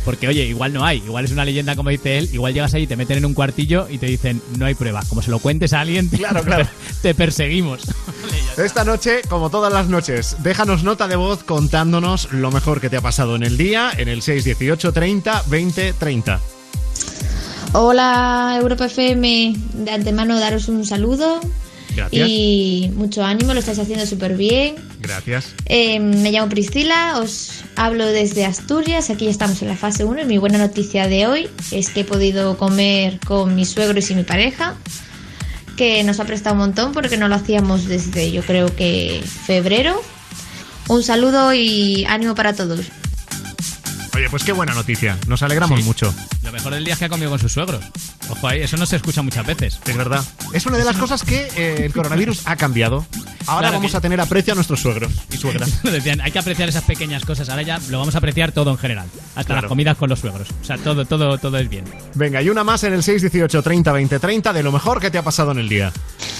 Porque, oye, igual no hay, igual es una leyenda como dice él, igual llegas ahí y te meten en un cuartillo y te dicen, no hay pruebas. Como se lo cuentes a alguien, te, Claro, claro. te perseguimos. Esta noche, como todas las noches, déjanos nota de voz contándonos lo mejor que te ha pasado en el día en el 618 30 20 30. Hola Europa FM, de antemano daros un saludo Gracias. y mucho ánimo, lo estáis haciendo súper bien. Gracias. Eh, me llamo Priscila, os hablo desde Asturias, aquí estamos en la fase 1 y mi buena noticia de hoy es que he podido comer con mis suegros y mi pareja, que nos ha prestado un montón porque no lo hacíamos desde yo creo que febrero. Un saludo y ánimo para todos. Oye, pues qué buena noticia. Nos alegramos Sí. mucho. Lo mejor del día es que ha comido con sus suegros. Ojo ahí, eso no se escucha muchas veces. Es verdad. Es una de las cosas que eh, el coronavirus ha cambiado. Ahora Claro vamos que- a tener aprecio a nuestros suegros y suegras. Decían, hay que apreciar esas pequeñas cosas. Ahora ya lo vamos a apreciar todo en general. Hasta Claro. las comidas con los suegros. O sea, todo, todo, todo es bien. Venga, y una más en el 618 30 20 30 de lo mejor que te ha pasado en el día.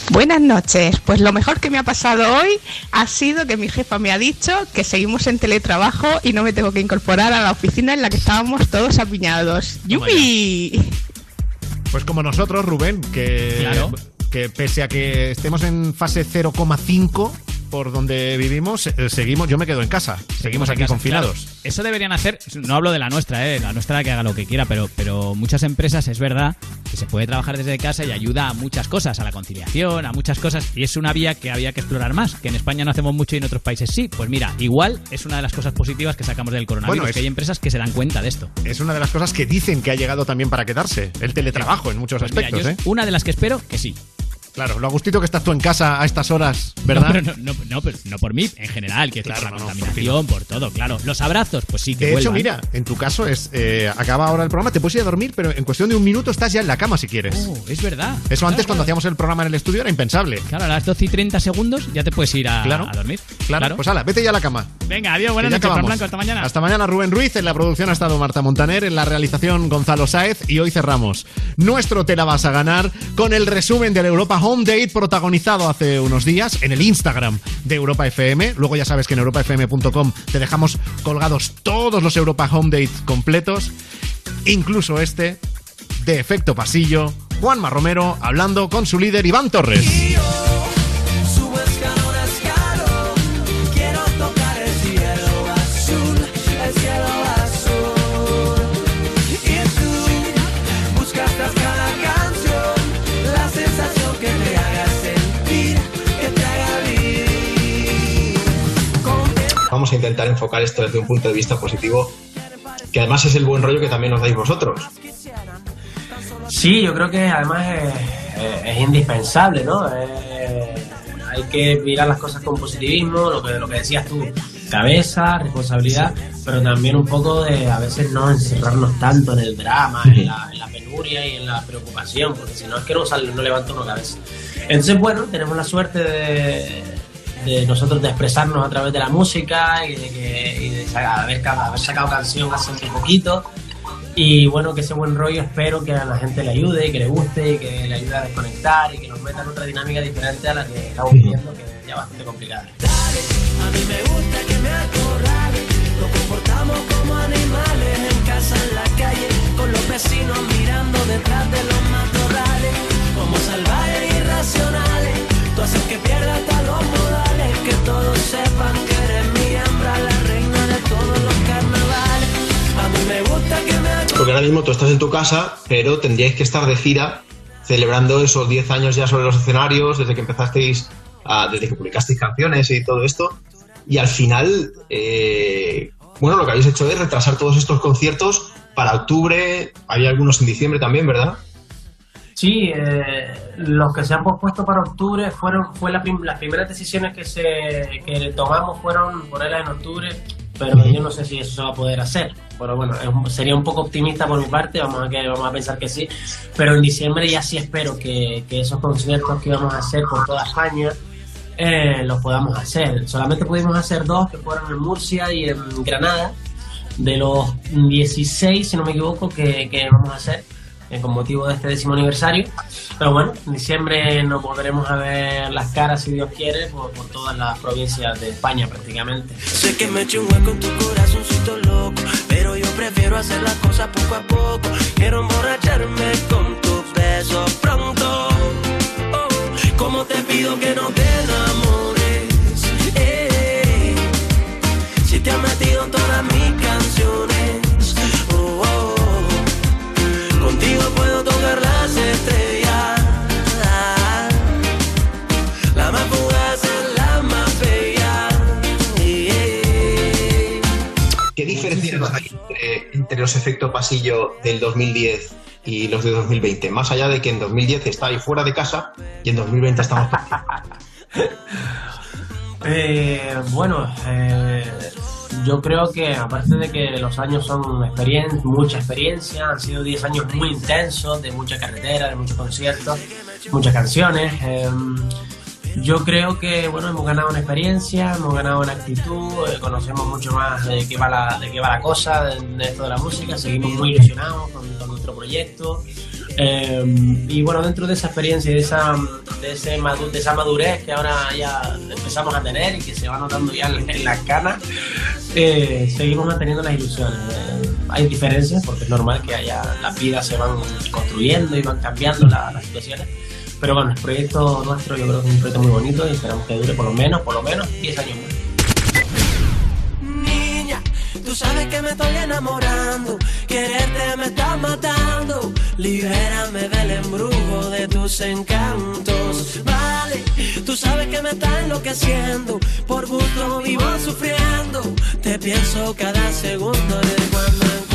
Buenas noches. Pues lo mejor que me ha pasado hoy ha sido que mi jefa me ha dicho que seguimos en teletrabajo y no me tengo que incorporar a la oficina en la que estábamos todos apiñados. ¡Yupi! Pues como nosotros, Rubén, que, Claro. que pese a que estemos en fase 0,5, por donde vivimos, eh, seguimos, yo me quedo en casa. Seguimos aquí casa, confinados. claro. Eso deberían hacer, no hablo de la nuestra, ¿eh? la nuestra que haga lo que quiera, pero, pero muchas empresas es verdad que se puede trabajar desde casa y ayuda a muchas cosas, a la conciliación, a muchas cosas, y es una vía que había que explorar más, que en España no hacemos mucho y en otros países sí. Pues mira, igual es una de las cosas positivas que sacamos del coronavirus, Bueno, es- que hay empresas que se dan cuenta de esto. Es una de las cosas que dicen que ha llegado también para quedarse. El teletrabajo en muchos Pues mira, aspectos, yo ¿eh? una de las que espero que sí. Claro, lo agustito que estás tú en casa a estas horas, ¿verdad? No, pero no, no, no, pero no por mí, en general, que Claro, por la contaminación, por todo, claro. Los abrazos, pues sí, que De hecho, mira, en tu caso es eh, acaba ahora el programa, te puedes ir a dormir, pero en cuestión de un minuto estás ya en la cama si quieres. Oh, es verdad. Eso antes Claro, cuando hacíamos el programa en el estudio era impensable. Claro, a las 12 y 30 segundos ya te puedes ir a, dormir. Claro, pues hala, vete ya a la cama. Venga, adiós, buenas noches. Blanco, hasta mañana. Hasta mañana, Rubén Ruiz. En la producción ha estado Marta Montaner, en la realización Gonzalo Sáez. Y hoy cerramos nuestro Te la vas a ganar con el resumen del Europa Home Date protagonizado hace unos días en el Instagram de Europa FM. Luego ya sabes que en europafm.com te dejamos colgados todos los Europa Home Date completos, incluso este de efecto pasillo. Juanma Romero hablando con su líder Iván Torres. Intentar enfocar esto desde un punto de vista positivo, que además es el buen rollo que también nos dais vosotros. Sí, yo creo que además es, es- es indispensable, ¿no? Hay que mirar las cosas con positivismo, lo que, lo que decías tú, cabeza, responsabilidad, pero también un poco de a veces no encerrarnos tanto en el drama, en la, en la penuria y en la preocupación, porque si no es que no, sale, no levanta uno cabeza. Entonces, bueno, tenemos la suerte de, de nosotros de expresarnos a través de la música y de, que, y de haber, haber sacado canción hace un poquito. Y bueno, que ese buen rollo espero que a la gente le ayude, que le guste, y que le ayude a desconectar y que nos meta en otra dinámica diferente a la que estamos viviendo, que es ya bastante complicada. A mí me gusta que me acorrale, nos comportamos como animales en casa, en la calle, con los vecinos mirando detrás de los matorrales, como salvajes irracionales, tú haces que pierda hasta los modales, que todos sepan que eres mi hembra, la reina de todos los carnavales. A mí me gusta que me Porque ahora mismo tú estás en tu casa, pero tendríais que estar de gira celebrando esos 10 años ya sobre los escenarios, desde que empezasteis, desde que publicasteis canciones y todo esto. Y al final, eh, bueno, lo que habéis hecho es retrasar todos estos conciertos para octubre. Había algunos en diciembre también, ¿verdad? Sí, eh, los que se han pospuesto para octubre fueron fue la prim- las primeras decisiones que se que tomamos fueron ponerlas en octubre, pero yo no sé si eso se va a poder hacer. Pero bueno, es sería un poco optimista por mi parte, vamos a que vamos a pensar que sí. Pero en diciembre ya sí espero que, que esos conciertos que íbamos a hacer por toda España eh, los podamos hacer. Solamente pudimos hacer dos, que fueron en Murcia y en Granada, de los 16, si no me equivoco, que, que vamos a hacer eh, con motivo de este décimo aniversario. Pero bueno, en diciembre nos volveremos a ver las caras, si Dios quiere, por, por todas las provincias de España prácticamente. Sé que me eché un hueco en tu corazoncito loco, pero yo prefiero hacer las cosas poco a poco. Quiero emborracharme con tus besos pronto. Oh, como te pido que no te enamores. eh, si te has metido en todas mis canciones. Entre los efectos pasillo del 2010 y los de 2020? Más allá de que en 2010 estáis fuera de casa y en 2020 estamos... Eh, bueno, eh, yo creo que aparte de que los años son experien mucha experiencia, han sido 10 años muy intensos, de mucha carretera, de muchos conciertos, muchas canciones. eh, yo creo que bueno hemos ganado en experiencia, hemos ganado en actitud, eh, conocemos mucho más de qué va la, de qué va la cosa, de, de esto de la música, seguimos muy ilusionados con, nuestro proyecto. Eh, y bueno, dentro de esa experiencia y de esa, de, de esa madurez que ahora ya empezamos a tener y que se va notando ya en, las canas, eh, seguimos manteniendo las ilusiones. Hay diferencias porque es normal que haya, las vidas se van construyendo y van cambiando la- las situaciones, Pero bueno, el proyecto nuestro yo creo que es un proyecto muy bonito y esperamos que dure por lo menos, por lo menos 10 años más. Niña, tú sabes que me estoy enamorando. Quererte me está matando. Libérame del embrujo de tus encantos. Vale, tú sabes que me está enloqueciendo. Por gusto vivo sufriendo. Te pienso cada segundo de cuando en.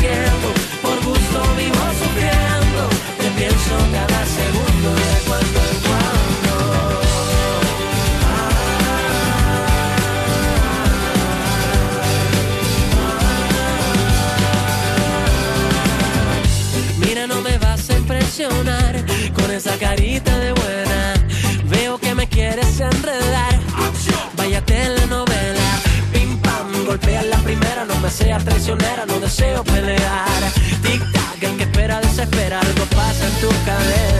Por gusto vivo sufriendo. Te pienso cada segundo de cuando en cuando. Mira, no me vas a impresionar con esa carita de seas traicionera, no deseo pelear. Tic tac, el que espera desespera. Algo pasa en tus caderas.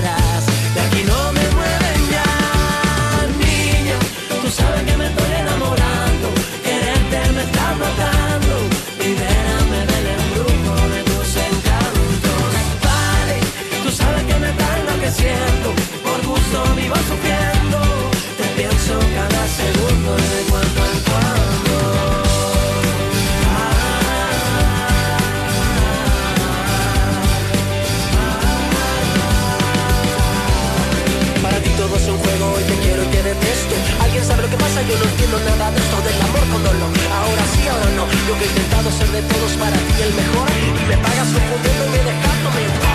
Yo no entiendo nada de esto del amor con dolor. Ahora sí, ahora no. Yo que he intentado ser de todos para ti el mejor. Y me pagas confundiéndome dejándome.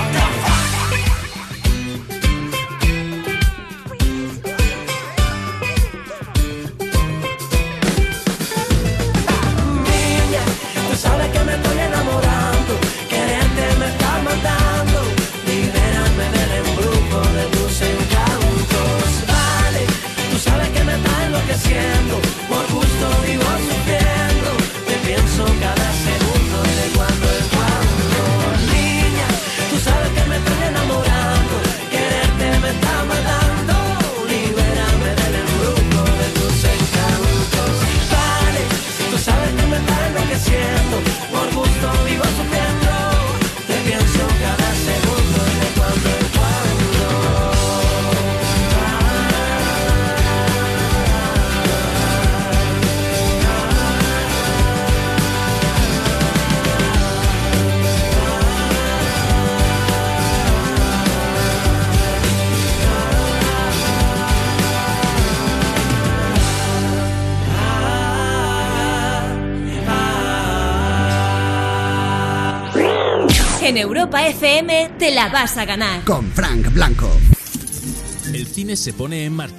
Europa FM te la vas a ganar. Con Frank Blanco. El cine se pone en marcha.